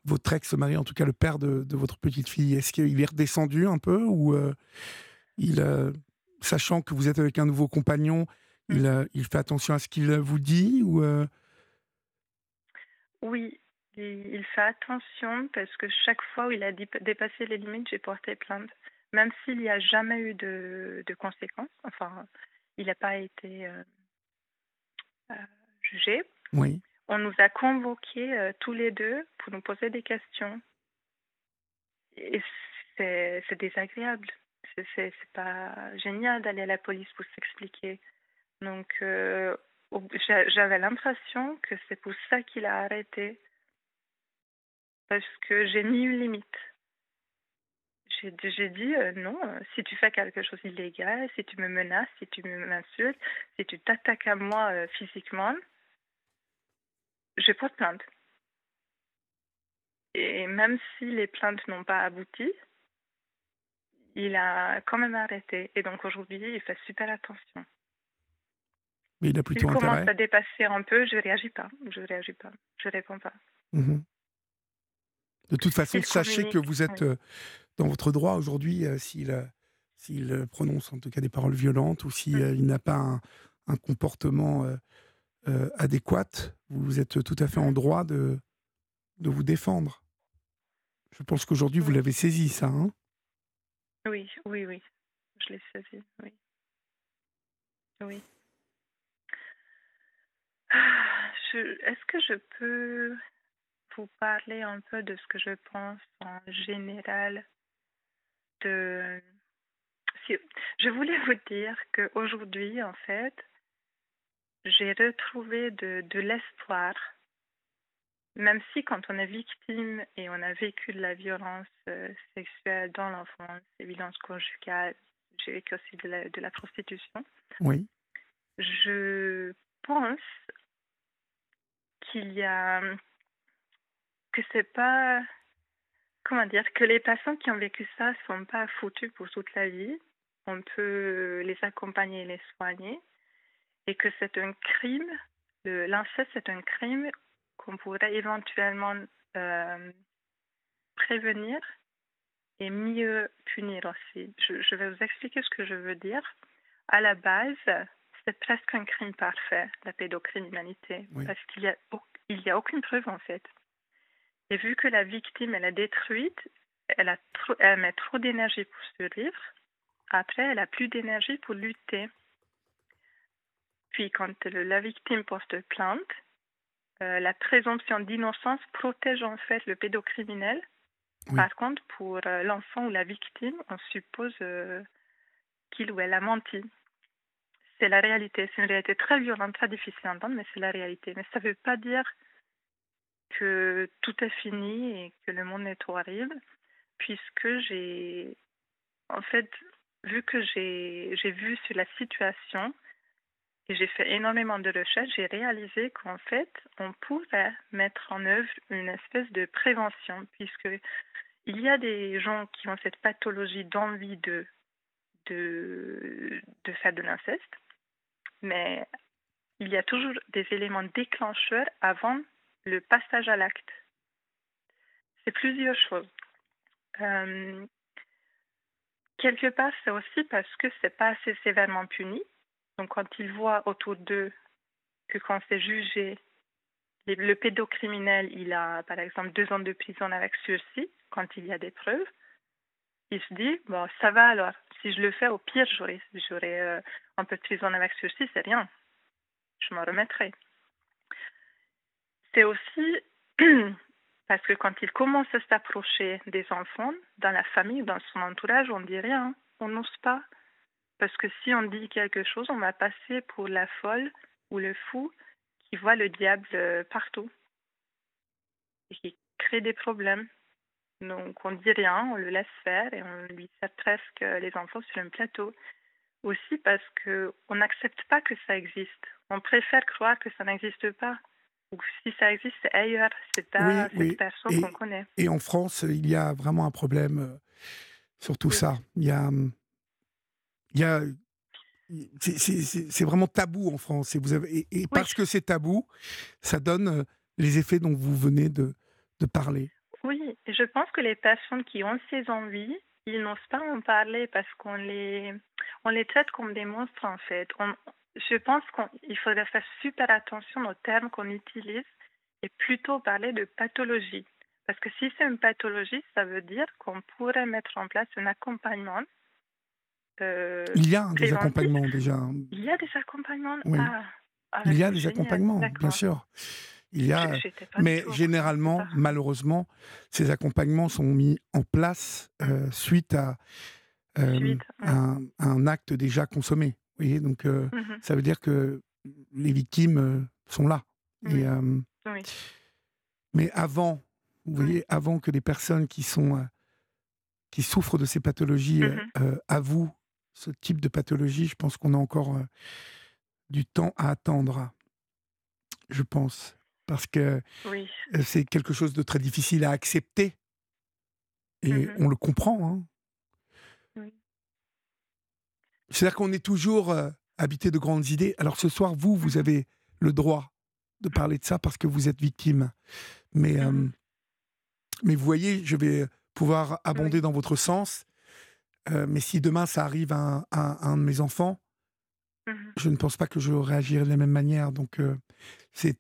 votre ex-mari, en tout cas le père de, votre petite fille? Est-ce qu'il est redescendu un peu ou euh, il, sachant que vous êtes avec un nouveau compagnon, il, mmh. il fait attention à ce qu'il vous dit ou Oui, il fait attention parce que chaque fois où il a dépassé les limites, j'ai porté plainte. Même s'il n'y a jamais eu de, conséquences, enfin, il n'a pas été euh, euh, jugé. Oui. On nous a convoqués euh, tous les deux pour nous poser des questions. Et c'est désagréable. C'est pas génial d'aller à la police pour s'expliquer. Donc, j'avais l'impression que c'est pour ça qu'il a arrêté parce que j'ai mis une limite. J'ai dit euh, non, si tu fais quelque chose d'illégal, si tu me menaces, si tu m'insultes, si tu t'attaques à moi euh, physiquement, je porte plainte. Et même si les plaintes n'ont pas abouti, il a quand même arrêté. Et donc aujourd'hui, il fait super attention. Mais il a plutôt il commence à dépasser un peu, je ne réagis pas. Je ne réagis pas. Je réponds pas. Mmh de toute façon, sachez que vous êtes euh, dans votre droit aujourd'hui euh, s'il euh, s'il prononce en tout cas des paroles violentes ou s'il il n'a pas un, comportement adéquat, vous êtes tout à fait en droit de, de vous défendre. Je pense qu'aujourd'hui, vous l'avez saisi, ça. Hein? Oui, oui, oui. Je l'ai saisi, oui. Oui. Ah, est-ce que je peux vous parler un peu de ce que je pense en général de... Je voulais vous dire qu'aujourd'hui, en fait, j'ai retrouvé de, de l'espoir, même si quand on est victime et on a vécu de la violence euh, sexuelle dans l'enfance, des violences conjugales, j'ai vécu aussi de la, de la prostitution. Oui. Je pense qu'il y a que c'est pas comment dire que les personnes qui ont vécu ça sont pas foutues pour toute la vie on peut les accompagner et les soigner, et que c'est un crime, l'inceste c'est un crime qu'on pourrait éventuellement euh, prévenir et mieux punir aussi. Je, vais vous expliquer ce que je veux dire. À la base, c'est presque un crime parfait, la pédocriminalité, parce qu'il n'y a, il a aucune preuve en fait. Et vu que la victime, elle est détruite, elle, a elle met trop d'énergie pour survivre, après, elle a plus d'énergie pour lutter. Puis, quand la victime porte plainte, euh, la présomption d'innocence protège en fait le pédocriminel. Par contre, pour euh, l'enfant ou la victime, on suppose euh, qu'il ou elle a menti. C'est la réalité. C'est une réalité très violente, très difficile à entendre, mais c'est la réalité. Mais ça ne veut pas dire que tout est fini et que le monde est horrible, puisque j'ai, en fait, vu que j'ai vu sur la situation et j'ai fait énormément de recherches, j'ai réalisé qu'en fait, on pourrait mettre en œuvre une espèce de prévention, puisque il y a des gens qui ont cette pathologie d'envie de, de, de faire de l'inceste, mais il y a toujours des éléments déclencheurs avant le passage à l'acte. C'est plusieurs choses. Euh, quelque part, c'est aussi parce que c'est pas assez sévèrement puni. Donc, quand ils voient autour d'eux que quand c'est jugé, le pédocriminel, il a par exemple deux ans de prison avec sursis, quand il y a des preuves, il se dit, bon, ça va alors. Si je le fais, au pire, j'aurai, euh, un peu de prison avec sursis, c'est rien. Je m'en remettrai. C'est aussi parce que quand il commence à s'approcher des enfants, dans la famille, dans son entourage, on dit rien, on n'ose pas. Parce que si on dit quelque chose, on va passer pour la folle ou le fou qui voit le diable euh, partout et qui crée des problèmes. Donc on dit rien, on le laisse faire et on lui sert presque les enfants sur un plateau. Aussi parce qu'on n'accepte pas que ça existe. On préfère croire que ça n'existe pas si ça existe, ailleurs, c'est pas cette personne qu'on connaît. Et en France, il y a vraiment un problème euh, sur tout ça. Il y a, il y a c'est vraiment tabou en France. Et, vous avez, et, parce que c'est tabou, ça donne euh, les effets dont vous venez de, de parler. Oui, je pense que les personnes qui ont ces envies, ils n'osent pas en parler parce qu'on les, on les traite comme des monstres en fait. On, je pense qu'il faudrait faire super attention aux termes qu'on utilise et plutôt parler de pathologie. Parce que si c'est une pathologie, ça veut dire qu'on pourrait mettre en place un accompagnement. Euh, il y a des accompagnements déjà. Il y a des accompagnements. Ah, ah, il y a des accompagnements, bien sûr. Il y a, mais généralement, malheureusement, ces accompagnements sont mis en place euh, suite, à, euh, un, acte déjà consommé voyez, donc euh, mmh ça veut dire que les victimes sont là. Et, euh, Mais avant, vous voyez, avant que les personnes qui sont qui souffrent de ces pathologies mmh avouent ce type de pathologie, je pense qu'on a encore du temps à attendre. Je pense. Parce que c'est quelque chose de très difficile à accepter. Et mmh on le comprend. Hein. C'est-à-dire qu'on est toujours euh, habité de grandes idées. Alors ce soir, vous, vous avez le droit de parler de ça parce que vous êtes victime. Mais, euh, mmh mais vous voyez, je vais pouvoir abonder dans votre sens. Euh, mais si demain ça arrive à un, de mes enfants, mmh je ne pense pas que je réagirai de la même manière. Donc c'est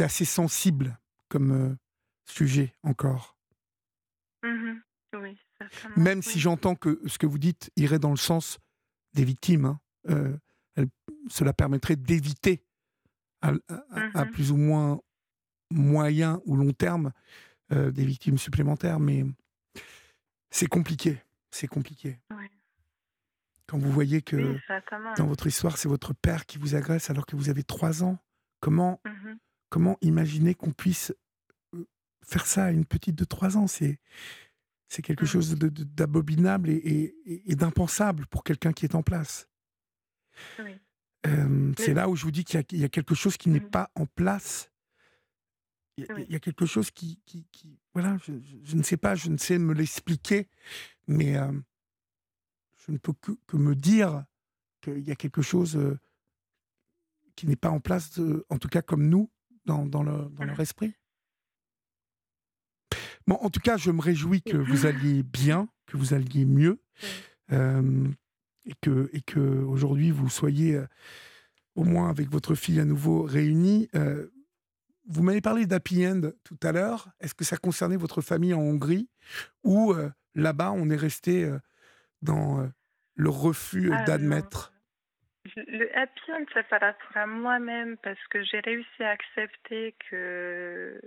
assez sensible comme sujet encore. Mmh même si j'entends que ce que vous dites irait dans le sens des victimes. Hein. Euh, cela permettrait d'éviter à, mmh plus ou moins moyen ou long terme euh, des victimes supplémentaires, mais c'est compliqué. C'est compliqué. Quand vous voyez que dans votre histoire, c'est votre père qui vous agresse alors que vous avez trois ans, comment, mmh comment imaginer qu'on puisse euh, faire ça à une petite de trois ans? C'est c'est quelque mmh. chose d'abominable et, d'impensable pour quelqu'un qui est en place. c'est là où je vous dis qu'il y, a quelque chose qui n'est mmh. pas en place. Il y, a, quelque chose qui, voilà, je, ne sais pas, je ne sais me l'expliquer, mais je ne peux que, me dire qu'il y a quelque chose euh, qui n'est pas en place, en tout cas comme nous, dans, dans, le, dans leur esprit. Bon, en tout cas, je me réjouis que vous alliez bien, que vous alliez mieux, euh, et que, et que aujourd'hui vous soyez euh, au moins avec votre fille à nouveau réunis. Euh, vous m'avez parlé d'Happy End tout à l'heure. Est-ce que ça concernait votre famille en Hongrie ou là-bas on est resté dans le refus ah, d'admettre Le Happy End, c'est par rapport à moi-même parce que j'ai réussi à accepter que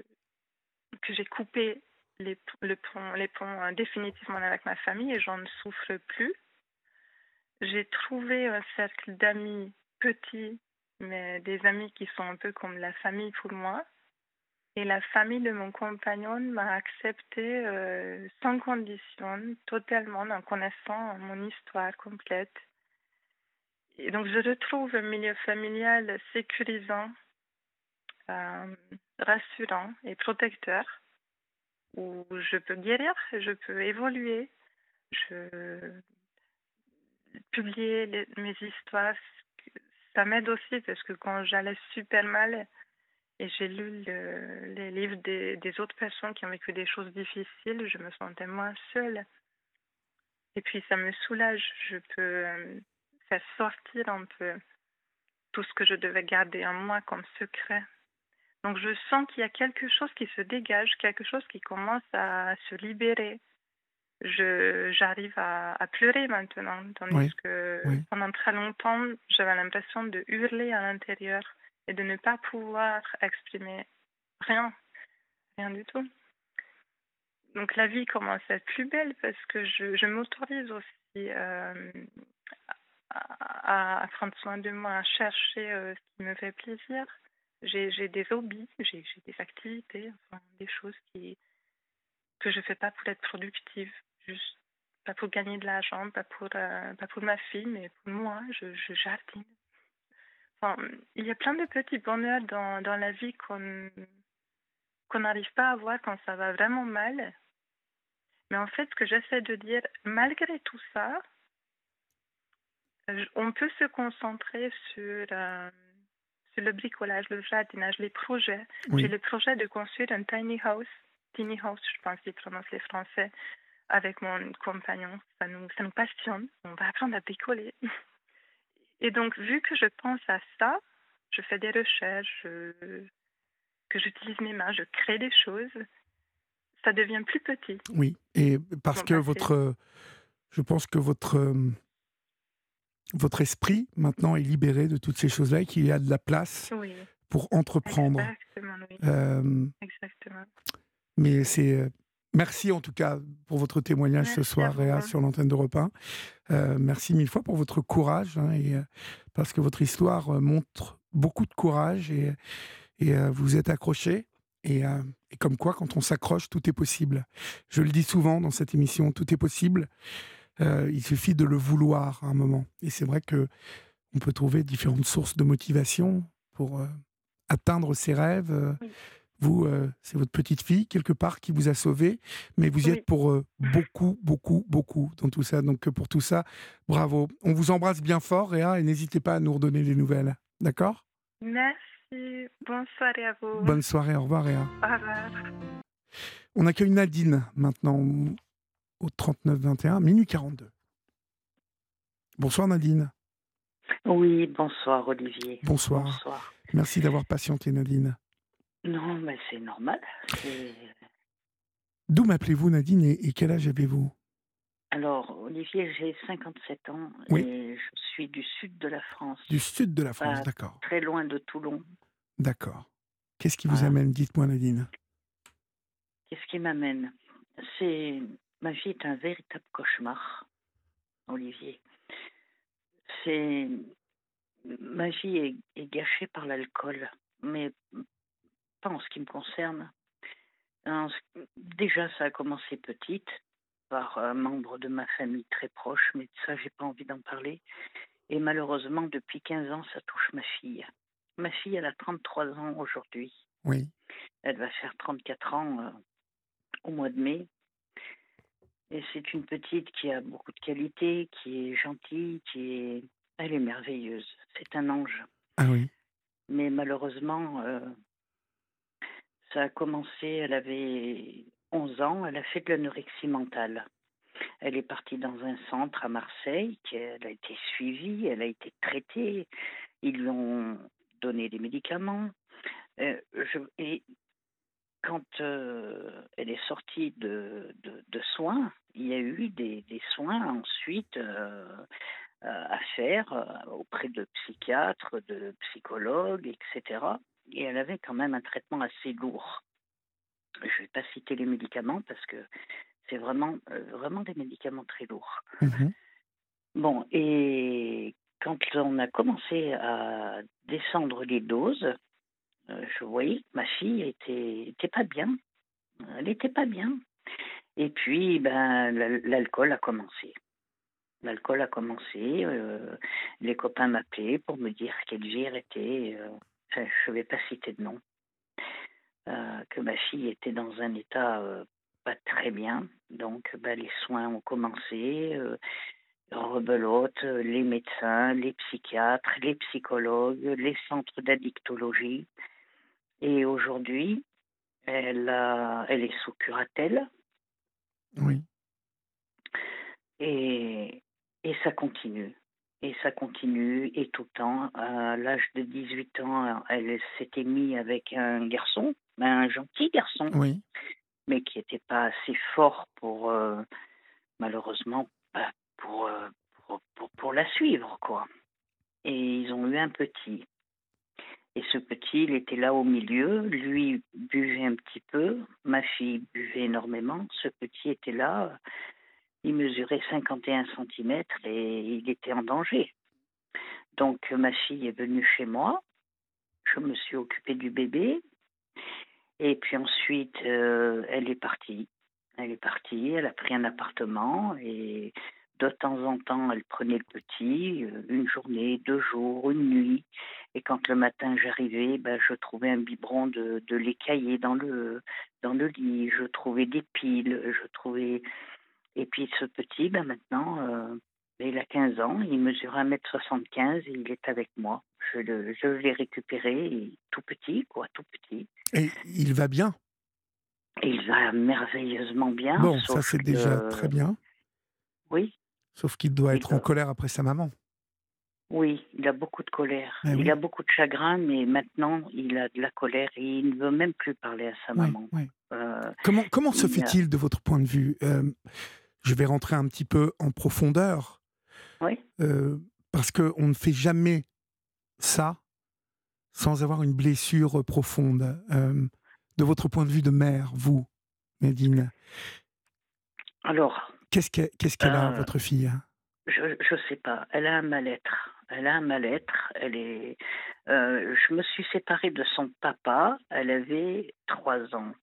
que j'ai coupé les, le pont, les ponts euh, définitivement avec ma famille et j'en souffre plus. J'ai trouvé un cercle d'amis petits, mais des amis qui sont un peu comme la famille pour moi. Et la famille de mon compagnon m'a accepté euh, sans condition, totalement, en connaissant mon histoire complète. Et donc je retrouve un milieu familial sécurisant, euh, rassurant et protecteur où je peux guérir, je peux évoluer, je publier mes histoires. Ça m'aide aussi parce que quand j'allais super mal et j'ai lu les livres des, autres personnes qui ont vécu des choses difficiles, je me sentais moins seule. Et puis ça me soulage, je peux euh, faire sortir un peu tout ce que je devais garder en moi comme secret. Donc je sens qu'il y a quelque chose qui se dégage, quelque chose qui commence à se libérer. Je, j'arrive à, pleurer maintenant, tandis que pendant très longtemps, j'avais l'impression de hurler à l'intérieur et de ne pas pouvoir exprimer rien, rien du tout. Donc la vie commence à être plus belle parce que je, je m'autorise aussi euh, à, prendre soin de moi, à chercher euh, ce qui me fait plaisir j'ai des hobbies, j'ai des activités, enfin, des choses qui, que je ne fais pas pour être productive, juste pas pour gagner de l'argent, pas pour euh, pas pour ma fille, mais pour moi, je, jardine. Enfin, il y a plein de petits bonheurs dans, dans la vie qu'on qu'on n'arrive pas à voir quand ça va vraiment mal. Mais en fait, ce que j'essaie de dire, malgré tout ça, on peut se concentrer sur euh, le bricolage, le jardinage, les projets. J'ai le projet de construire un tiny house, tiny house, je pense qu'ils prononcent les Français, avec mon compagnon. Ça nous, ça nous passionne. On va apprendre à bricoler. Et donc, vu que je pense à ça, je fais des recherches, que j'utilise mes mains, je crée des choses, ça devient plus petit. Oui, et parce que votre, je pense que votre euh, votre esprit maintenant est libéré de toutes ces choses-là et qu'il y a de la place pour entreprendre. Exactement, oui. Euh, Exactement. Mais c'est. Euh, merci en tout cas pour votre témoignage ce soir, Réa, sur l'antenne d'Europe 1. Euh, merci mille fois pour votre courage, hein, et, parce que votre histoire montre beaucoup de courage et, et vous êtes accroché. Et, et, comme quoi, quand on s'accroche, tout est possible. Je le dis souvent dans cette émission, tout est possible. Euh, il suffit de le vouloir à un moment. Et c'est vrai que on peut trouver différentes sources de motivation pour euh, atteindre ses rêves. Euh, vous, c'est votre petite fille quelque part qui vous a sauvé, mais vous y êtes pour beaucoup, beaucoup, beaucoup dans tout ça. Donc pour tout ça, bravo. On vous embrasse bien fort, Réa, et n'hésitez pas à nous redonner des nouvelles. D'accord? Merci. Bonne soirée à vous. Bonne soirée. Au revoir, Réa. Au revoir. On accueille Nadine maintenant au 39 21, minuit 42. Bonsoir Nadine. Oui, bonsoir Olivier. Bonsoir. bonsoir. Merci d'avoir patienté Nadine. Non, mais c'est normal. D'où m'appelez-vous Nadine et, quel âge avez-vous? Alors, Olivier, j'ai 57 ans et je suis du sud de la France. Du sud de la France, d'accord. Très loin de Toulon. D'accord. Qu'est-ce qui vous amène? Dites-moi Nadine. Qu'est-ce qui m'amène? C'est Ma vie est un véritable cauchemar, Olivier. C'est ma vie est, gâchée par l'alcool, mais pas en ce qui me concerne. Déjà, ça a commencé petite par un membre de ma famille très proche, mais ça, j'ai pas envie d'en parler. Et malheureusement, depuis 15 ans, ça touche ma fille. Ma fille, elle a 33 ans aujourd'hui. Oui. Elle va faire 34 ans euh, au mois de mai. Et c'est une petite qui a beaucoup de qualités, qui est gentille, qui est. Elle est merveilleuse. C'est un ange. Ah oui. Mais malheureusement, euh, ça a commencé, elle avait 11 ans, elle a fait de l'anorexie mentale. Elle est partie dans un centre à Marseille, elle a été suivie, elle a été traitée, ils lui ont donné des médicaments. Euh, et quand euh, elle est sortie de, de, soins, il y a eu des, des soins ensuite euh, à faire auprès de psychiatres, de psychologues, etc. Et elle avait quand même un traitement assez lourd. Je ne vais pas citer les médicaments parce que c'est vraiment, euh, vraiment des médicaments très lourds. Mhm. Bon, et quand on a commencé à descendre les doses, euh, je voyais que ma fille était, pas bien. Elle n'était pas bien. Et puis, ben, l'alcool a commencé. L'alcool a commencé. Euh, les copains m'appelaient pour me dire qu'Elvire était. je ne vais pas citer de nom. que ma fille était dans un état pas très bien. Donc, bah, les soins ont commencé. Euh, rebelote, les médecins, les psychiatres, les psychologues, les centres d'addictologie. Et aujourd'hui, elle, elle est sous curatelle. Oui. Et, et ça continue. Et ça continue, et tout le temps. À l'âge de 18 ans, elle s'était mise avec un garçon, un gentil garçon. Oui mais qui n'était pas assez fort pour, euh, malheureusement, bah, pour, euh, pour, pour, pour, la suivre, quoi. Et ils ont eu un petit. Et ce petit, il était là au milieu. Lui buvait un petit peu. Ma fille buvait énormément. Ce petit était là. Il mesurait 51 cm et il était en danger. Donc ma fille est venue chez moi. Je me suis occupée du bébé. Et puis ensuite, euh, elle est partie. Elle est partie, elle a pris un appartement et de temps en temps, elle prenait le petit, euh, une journée, deux jours, une nuit. Et quand le matin j'arrivais, ben, je trouvais un biberon de, de lait caillé dans le, dans le lit, je trouvais des piles, je trouvais. Et puis ce petit, ben, maintenant, euh, il a 15 ans, il mesure 1m75 et il est avec moi. Je, je l'ai récupéré, tout petit, quoi, tout petit. Et il va bien? Il va merveilleusement bien. Bon, ça c'est déjà très bien. Oui. Sauf qu'il doit être en colère après sa maman. Oui, il a beaucoup de colère. Il a beaucoup de chagrin, mais maintenant il a de la colère et il ne veut même plus parler à sa maman. Euh, comment comment se fait-il de votre point de vue euh, Je vais rentrer un petit peu en profondeur. Oui. Euh, parce qu'on ne fait jamais ça sans avoir une blessure profonde. De votre point de vue de mère, vous, Nadine? Alors. Qu'est-ce qu'elle a, euh, votre fille? Je ne sais pas. Elle a un mal-être. Elle a un mal-être. Elle est. je me suis séparée de son papa. Elle avait trois ans.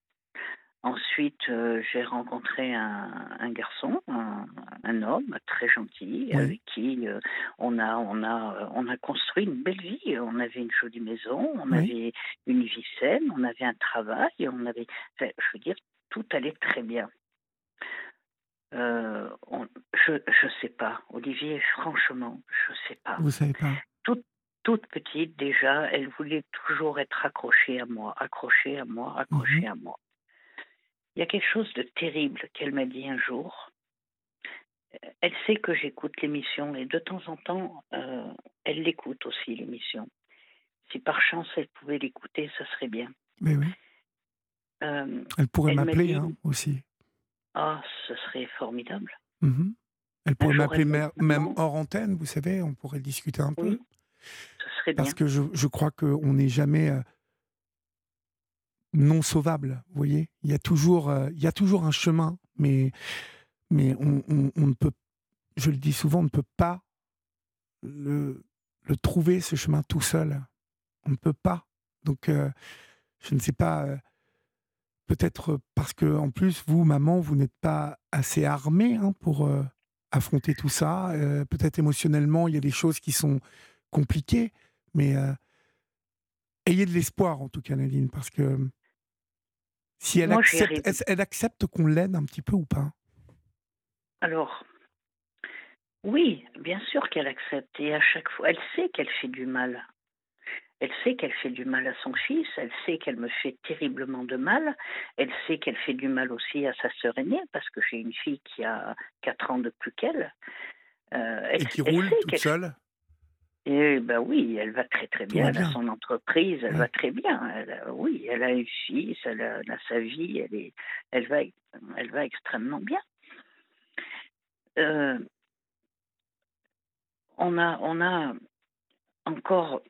Ensuite, euh, j'ai rencontré un, garçon, un, homme très gentil, avec qui euh, on, a, on, a, on a construit une belle vie. On avait une jolie maison, on avait une vie saine, on avait un travail, on avait. je veux dire, tout allait très bien. Euh, je ne sais pas, Olivier, franchement, je ne sais pas. Vous savez pas toute, toute petite, déjà, elle voulait toujours être accrochée à moi, accrochée à moi, accrochée mhm. à moi. Il y a quelque chose de terrible qu'elle m'a dit un jour. Elle sait que j'écoute l'émission et de temps en temps, euh, elle l'écoute aussi, l'émission. Si par chance elle pouvait l'écouter, ça serait bien. Mais oui. Euh, elle pourrait m'appeler hein, aussi. Ah, ce serait formidable. Mhm. Elle pourrait m'appeler même hors antenne, vous savez, on pourrait discuter un peu. Ce serait Parce que je, je crois qu'on n'est jamais euh, non sauvable. Vous voyez, il y a toujours, euh, il y a toujours un chemin, mais mais on, ne peut, je le dis souvent, on ne peut pas le, le trouver ce chemin tout seul. On ne peut pas. Donc, euh, je ne sais pas. Peut-être parce que en plus, vous, maman, vous n'êtes pas assez armée hein, pour affronter tout ça. peut-être émotionnellement, il y a des choses qui sont compliquées, mais ayez de l'espoir en tout cas, Nadine, parce que si elle accepte, elle accepte qu'on l'aide un petit peu ou pas? Alors, oui, bien sûr qu'elle accepte. Et à chaque fois, elle sait qu'elle fait du mal. Elle sait qu'elle fait du mal à son fils, elle sait qu'elle me fait terriblement de mal, elle sait qu'elle fait du mal aussi à sa sœur aînée, parce que j'ai une fille qui a 4 ans de plus qu'elle. Euh, et qui roule toute seule? Et ben oui, elle va très très bien. Elle a son entreprise, elle va très bien. oui, elle a une fille, elle a, sa vie, elle est, elle va, elle va extrêmement bien. Euh, on a, on a encore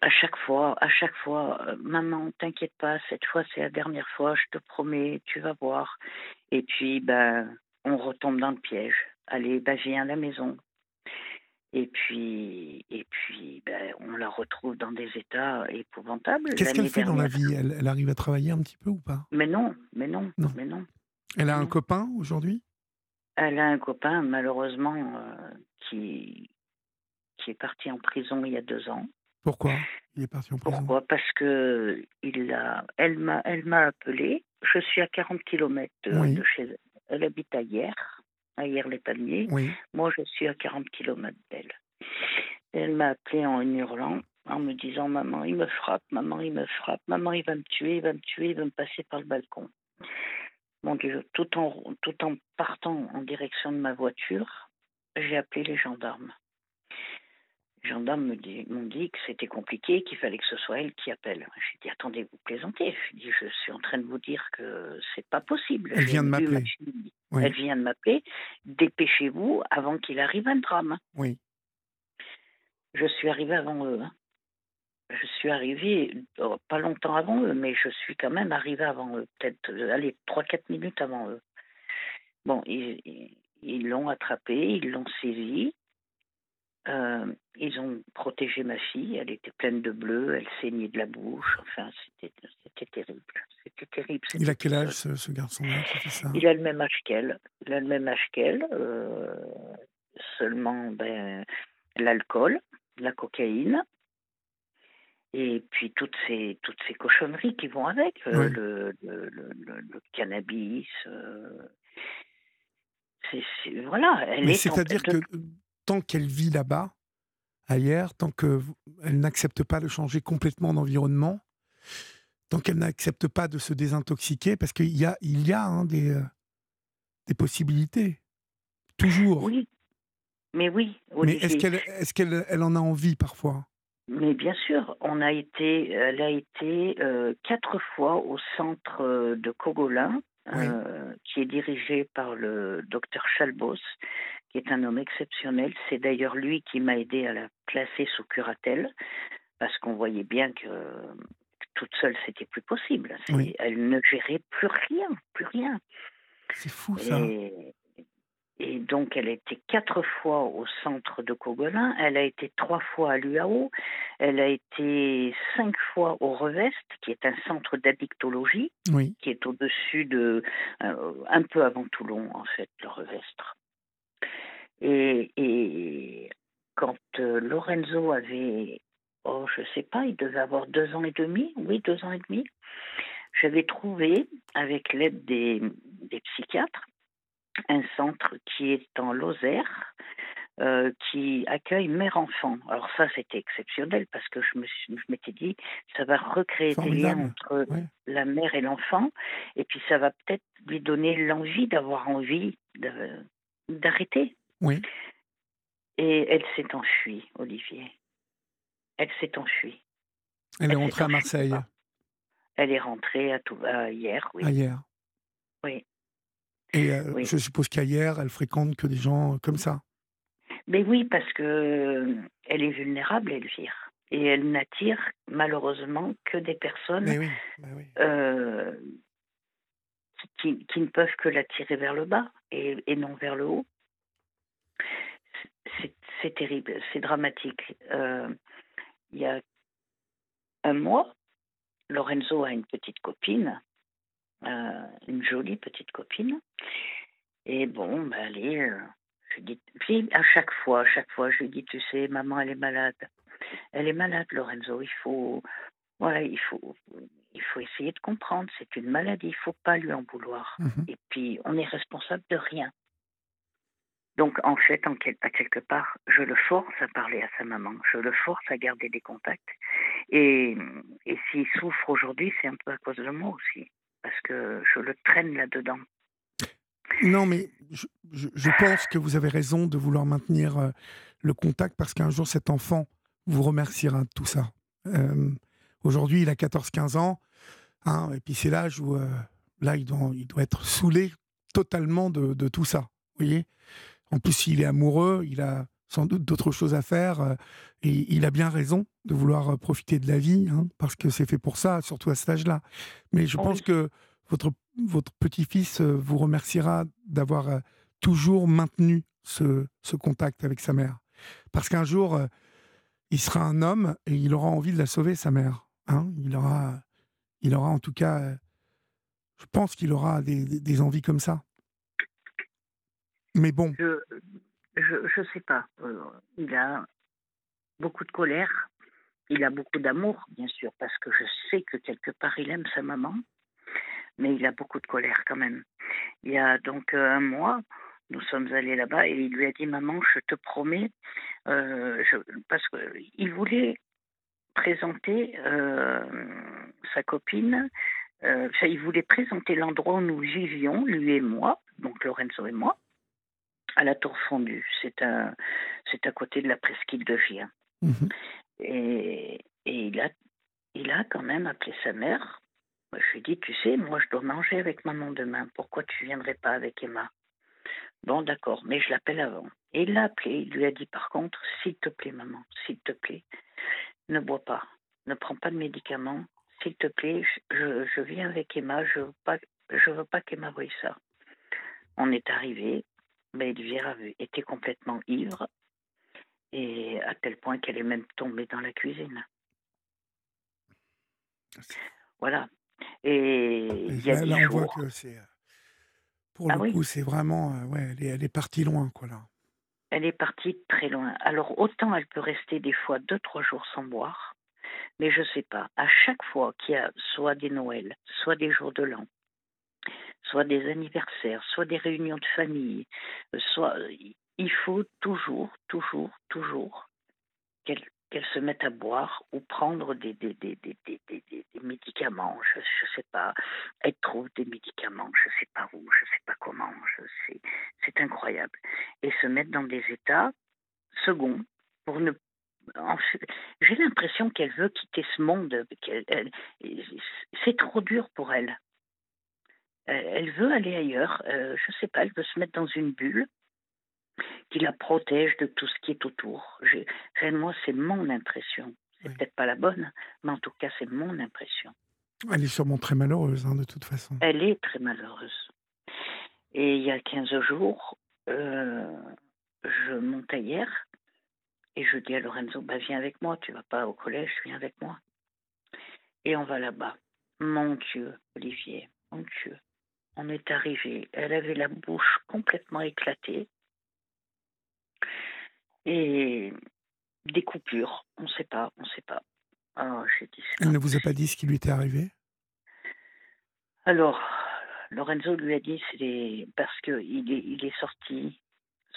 à chaque fois, à chaque fois, euh, maman, t'inquiète pas, cette fois c'est la dernière fois, je te promets, tu vas voir. Et puis, ben, on retombe dans le piège. Allez, ben, viens à la maison. Et puis, et puis ben, on la retrouve dans des états épouvantables. Qu'est-ce qu'elle fait dans la vie? Elle, arrive à travailler un petit peu ou pas? Mais non, mais non, mais non. Elle a un copain aujourd'hui? Elle a un copain, malheureusement, euh, qui, qui est parti en prison il y a deux ans. Pourquoi il est parti en prison? Pourquoi? Parce que il a, elle m'a, elle m'a appelé. Je suis à 40 km de, chez elle. Elle habite à Hier, à Hier-les-Palmiers. Moi, je suis à 40 km d'elle. Elle m'a appelé en hurlant, en me disant Maman, il me frappe, maman, il me frappe, maman, il va me tuer, il va me tuer, il va me passer par le balcon. Mon Dieu, tout en, tout en partant en direction de ma voiture, j'ai appelé les gendarmes. Les gendarmes m'ont dit, dit, que c'était compliqué, qu'il fallait que ce soit elle qui appelle. J'ai dit attendez, vous plaisantez. Je dit je suis en train de vous dire que c'est pas possible. Elle vient de m'appeler. Elle vient de m'appeler. Dépêchez-vous avant qu'il arrive un drame. Oui. Je suis arrivée avant eux. Hein. Je suis arrivée oh, pas longtemps avant eux, mais je suis quand même arrivée avant eux. Peut-être, euh, allez, 3-4 minutes avant eux. Bon, ils l'ont attrapé, ils l'ont saisi. Euh, ils ont protégé ma fille, elle était pleine de bleu, elle saignait de la bouche, enfin c'était terrible. C'était terrible. Il a quel âge ce, garçon-là Il a le même âge qu'elle, il a le même âge qu'elle, euh, seulement ben, l'alcool, la cocaïne, et puis toutes ces, toutes ces cochonneries qui vont avec, euh, le, le, le, cannabis. c'est voilà, elle est. C'est-à-dire que tant qu'elle vit là-bas, ailleurs, tant qu'elle n'accepte pas de changer complètement d'environnement, tant qu'elle n'accepte pas de se désintoxiquer, parce qu'il y a, il y a hein, des, euh, des possibilités, toujours. Oui, mais oui. Mais est-ce qu'elle est qu'elle elle en a envie parfois? Mais bien sûr, on a été, elle a été euh, quatre fois au centre euh, de Cogolin, qui est dirigé par le docteur Chalbos, qui est un homme exceptionnel. C'est d'ailleurs lui qui m'a aidé à la placer sous curatelle, parce qu'on voyait bien que toute seule, c'était plus possible. Elle ne gérait plus rien, plus rien. C'est fou ça. Et, donc, elle a été quatre fois au centre de Cogolin, elle a été trois fois à l'UAO, elle a été cinq fois au Revest, qui est un centre d'addictologie, qui est au-dessus de, euh, un peu avant Toulon, en fait, le Revestre. Et, quand euh, Lorenzo avait, oh, je sais pas, il devait avoir deux ans et demi, oui, deux ans et demi, j'avais trouvé, avec l'aide des, psychiatres, un centre qui est en Lozère, euh, qui accueille mère-enfant. Alors ça, c'était exceptionnel parce que je, m'étais dit, ça va recréer des liens entre la mère et l'enfant, et puis ça va peut-être lui donner l'envie d'avoir envie d'arrêter. Oui. Et elle s'est enfuie, Olivier. Elle s'est enfuie. Elle, est rentrée à Marseille. Elle est rentrée à, tout, hier, oui. hier. Oui. Et euh, je suppose qu'ailleurs, elle fréquente que des gens comme ça. Mais oui, parce que euh, elle est vulnérable, Elvire. Et elle n'attire malheureusement que des personnes euh, qui, qui, ne peuvent que l'attirer vers le bas et, et non vers le haut c'est terrible, c'est dramatique. Euh, il y a un mois, Lorenzo a une petite copine, euh, une jolie petite copine. Et bon, ben allez, euh, je dis, puis à chaque fois, à chaque fois, je lui dis, tu sais, maman, elle est malade. Elle est malade, Lorenzo. Il faut, voilà, il faut, il faut essayer de comprendre. C'est une maladie. Il faut pas lui en vouloir. Mhm. Et puis, on est responsable de rien. Donc, en fait, en à quelque part, je le force à parler à sa maman, je le force à garder des contacts. Et, s'il souffre aujourd'hui, c'est un peu à cause de moi aussi, parce que je le traîne là-dedans. Non, mais je, pense que vous avez raison de vouloir maintenir euh, le contact, parce qu'un jour, cet enfant vous remerciera de tout ça. Euh, aujourd'hui, il a 14-15 ans, hein, et puis c'est l'âge où, euh, là, il doit, il doit être saoulé totalement de, de tout ça. Vous voyez? En plus, s'il est amoureux, il a sans doute d'autres choses à faire. Euh, et il a bien raison de vouloir euh, profiter de la vie, hein, parce que c'est fait pour ça, surtout à cet âge-là. Mais je pense que votre, votre petit-fils euh, vous remerciera d'avoir toujours maintenu ce, ce, contact avec sa mère. Parce qu'un jour, il sera un homme et il aura envie de la sauver, sa mère. Hein. Il, aura, il aura en tout cas, je pense qu'il aura des, des envies comme ça. Mais bon. Je je, sais pas. Euh, il a beaucoup de colère. Il a beaucoup d'amour, bien sûr, parce que je sais que quelque part il aime sa maman. Mais il a beaucoup de colère quand même. Il y a donc euh, un mois, nous sommes allés là-bas et il lui a dit Maman, je te promets, euh, parce qu'il voulait présenter sa copine, il voulait présenter l'endroit où nous vivions, lui et moi, donc Lorenzo et moi, à la Tour Fondue. C'est à, c'est à côté de la presqu'île de Vien. Mhm. Et, et, il, a, il a quand même appelé sa mère. Je lui ai dit, tu sais, moi je dois manger avec maman demain. Pourquoi tu viendrais pas avec Emma? Bon, d'accord, mais je l'appelle avant. Et il l'a appelé. Il lui a dit, par contre, s'il te plaît, maman, s'il te plaît, ne bois pas, ne prends pas de médicaments. S'il te plaît, je, je viens avec Emma. Je veux pas, je veux pas qu'Emma voie ça. On est arrivé, mais Elvira était complètement ivre et à tel point qu'elle est même tombée dans la cuisine. Voilà. Et il y a là, on voit que c'est. Euh, pour ah le coup, c'est vraiment. Euh, ouais, elle est, elle est, partie loin, quoi, là. Elle est partie très loin. Alors, autant elle peut rester des fois deux, trois jours sans boire, mais je sais pas. À chaque fois qu'il y a soit des Noëls, soit des jours de l'an, soit des anniversaires, soit des réunions de famille, euh, soit il faut toujours, toujours, toujours qu'elle se mette à boire ou prendre des, des, des, des médicaments, je ne sais pas, elle trouve des médicaments, je ne sais pas où, je ne sais pas comment, c'est incroyable. Et se mettre dans des états seconds pour ne j'ai l'impression qu'elle veut quitter ce monde. C'est trop dur pour elle. Euh, elle veut aller ailleurs. Euh, je ne sais pas, elle veut se mettre dans une bulle qui la protège de tout ce qui est autour. moi, c'est mon impression. C'est peut-être pas la bonne, mais en tout cas, c'est mon impression. Elle est sûrement très malheureuse, hein, de toute façon. Elle est très malheureuse. Et il y a 15 jours, euh, je montais hier et je dis à Lorenzo, bah, viens avec moi, tu vas pas au collège, viens avec moi. Et on va là-bas. Mon Dieu, Olivier, mon Dieu on est arrivé. Elle avait la bouche complètement éclatée et des coupures. On ne sait pas, on ne sait pas. Oh, Elle ne vous a pas dit ce qui lui était arrivé? Alors, Lorenzo lui a dit c'est parce que il est, il est sorti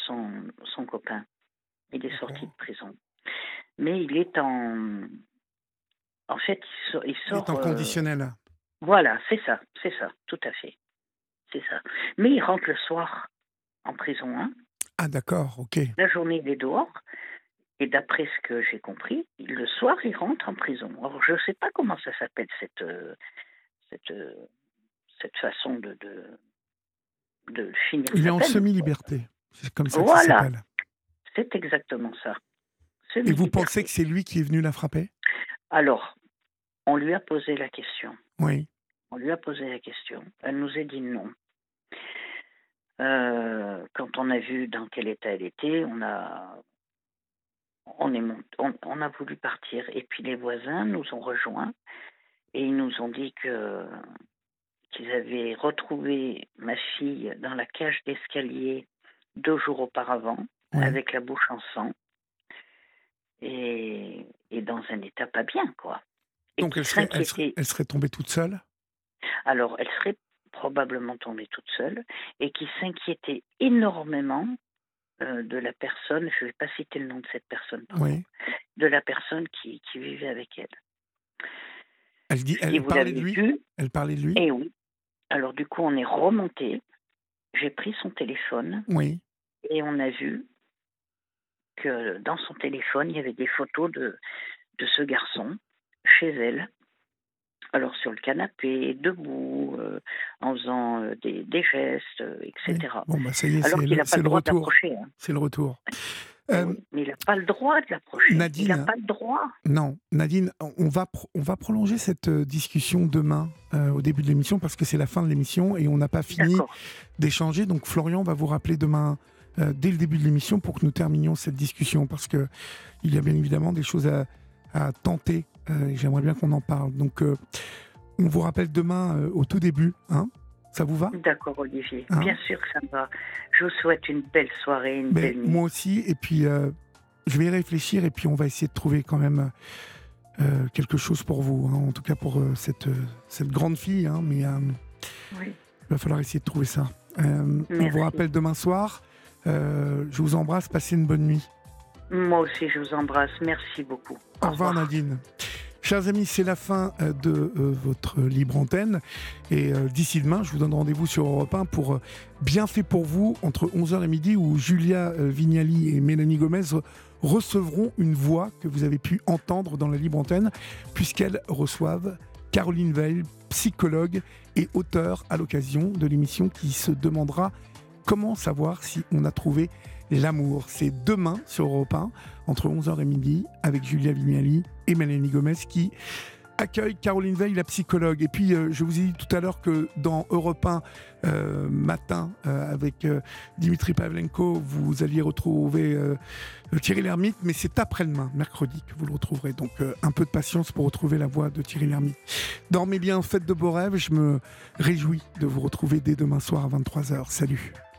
son, son copain. Il est sorti de prison. Mais il est en. En fait, il sort. Il, sort, est en euh, conditionnel. Voilà, c'est ça, c'est ça, tout à fait c'est ça. Mais il rentre le soir en prison. Hein. Ah d'accord, ok. La journée, il est dehors. Et d'après ce que j'ai compris, le soir, il rentre en prison. Alors, je ne sais pas comment ça s'appelle, cette, euh, cette, euh, cette façon de, de, de finir. Il est en semi-liberté. C'est comme ça que ça s'appelle. C'est exactement ça. Et vous pensez que c'est lui qui est venu la frapper? Alors, on lui a posé la question. Oui. On lui a posé la question. Elle nous a dit non. Euh, quand on a vu dans quel état elle était, on a, on, est on, a voulu partir. Et puis les voisins nous ont rejoints et ils nous ont dit que qu'ils avaient retrouvé ma fille dans la cage d'escalier deux jours auparavant, avec la bouche en sang, et, et, dans un état pas bien, quoi. Donc elle serait, elle serait, tombée toute seule? Alors elle serait probablement tombée toute seule et qui s'inquiétait énormément euh, de la personne, je ne vais pas citer le nom de cette personne, oui. de la personne qui, qui, vivait avec elle. Elle, dit, elle parlait de lui? Elle parlait de lui? Eh oui. Alors du coup, on est remonté. J'ai pris son téléphone. Oui. Et on a vu que dans son téléphone, il y avait des photos de, de ce garçon chez elle. Alors sur le canapé, debout, euh, en faisant euh, des, des, gestes, euh, etc. Bon, bah ça y est, c'est le, le, retour. Hein. C'est le retour. Euh, mais il n'a pas le droit de l'approcher. Nadine, il n'a pas le droit. Non, Nadine, on va, on va prolonger cette discussion demain au début de l'émission parce que c'est la fin de l'émission et on n'a pas fini d'échanger. Donc Florian va vous rappeler demain dès le début de l'émission pour que nous terminions cette discussion parce que il y a bien évidemment des choses à, à tenter et j'aimerais bien qu'on en parle. Donc on vous rappelle demain au tout début, hein ça vous va? D'accord, Olivier. Hein? Bien sûr que ça me va. Je vous souhaite une belle soirée, une belle nuit. Moi aussi. Et puis, euh, je vais y réfléchir et puis on va essayer de trouver quand même euh, quelque chose pour vous. Hein. en tout cas, pour euh, cette, cette grande fille. Hein, mais il va falloir essayer de trouver ça. on vous rappelle demain soir. je vous embrasse. Passez une bonne nuit. Moi aussi, je vous embrasse. Merci beaucoup. Au, revoir, Nadine. Chers amis, c'est la fin euh, de euh, votre libre antenne. Et euh, d'ici demain, je vous donne rendez-vous sur Europe 1 pour Bien fait pour vous, entre 11h et midi, où Julia Vignali et Mélanie Gomez recevront une voix que vous avez pu entendre dans la libre antenne, puisqu'elles reçoivent Caroline Veil, psychologue et auteur à l'occasion de l'émission qui se demandera comment savoir si on a trouvé l'amour. C'est demain sur Europe 1, entre 11h et midi, avec Julia Vignali et Mélanie Gomez qui accueille Caroline Veil, la psychologue. Et puis, euh, je vous ai dit tout à l'heure que dans Europe 1 euh, matin, euh, avec Dimitri Pavlenko, vous alliez retrouver Thierry Lhermitte, mais c'est après-demain, mercredi, que vous le retrouverez. Donc, un peu de patience pour retrouver la voix de Thierry Lhermitte. Dormez bien, faites de beaux rêves. Je me réjouis de vous retrouver dès demain soir à 23h. Salut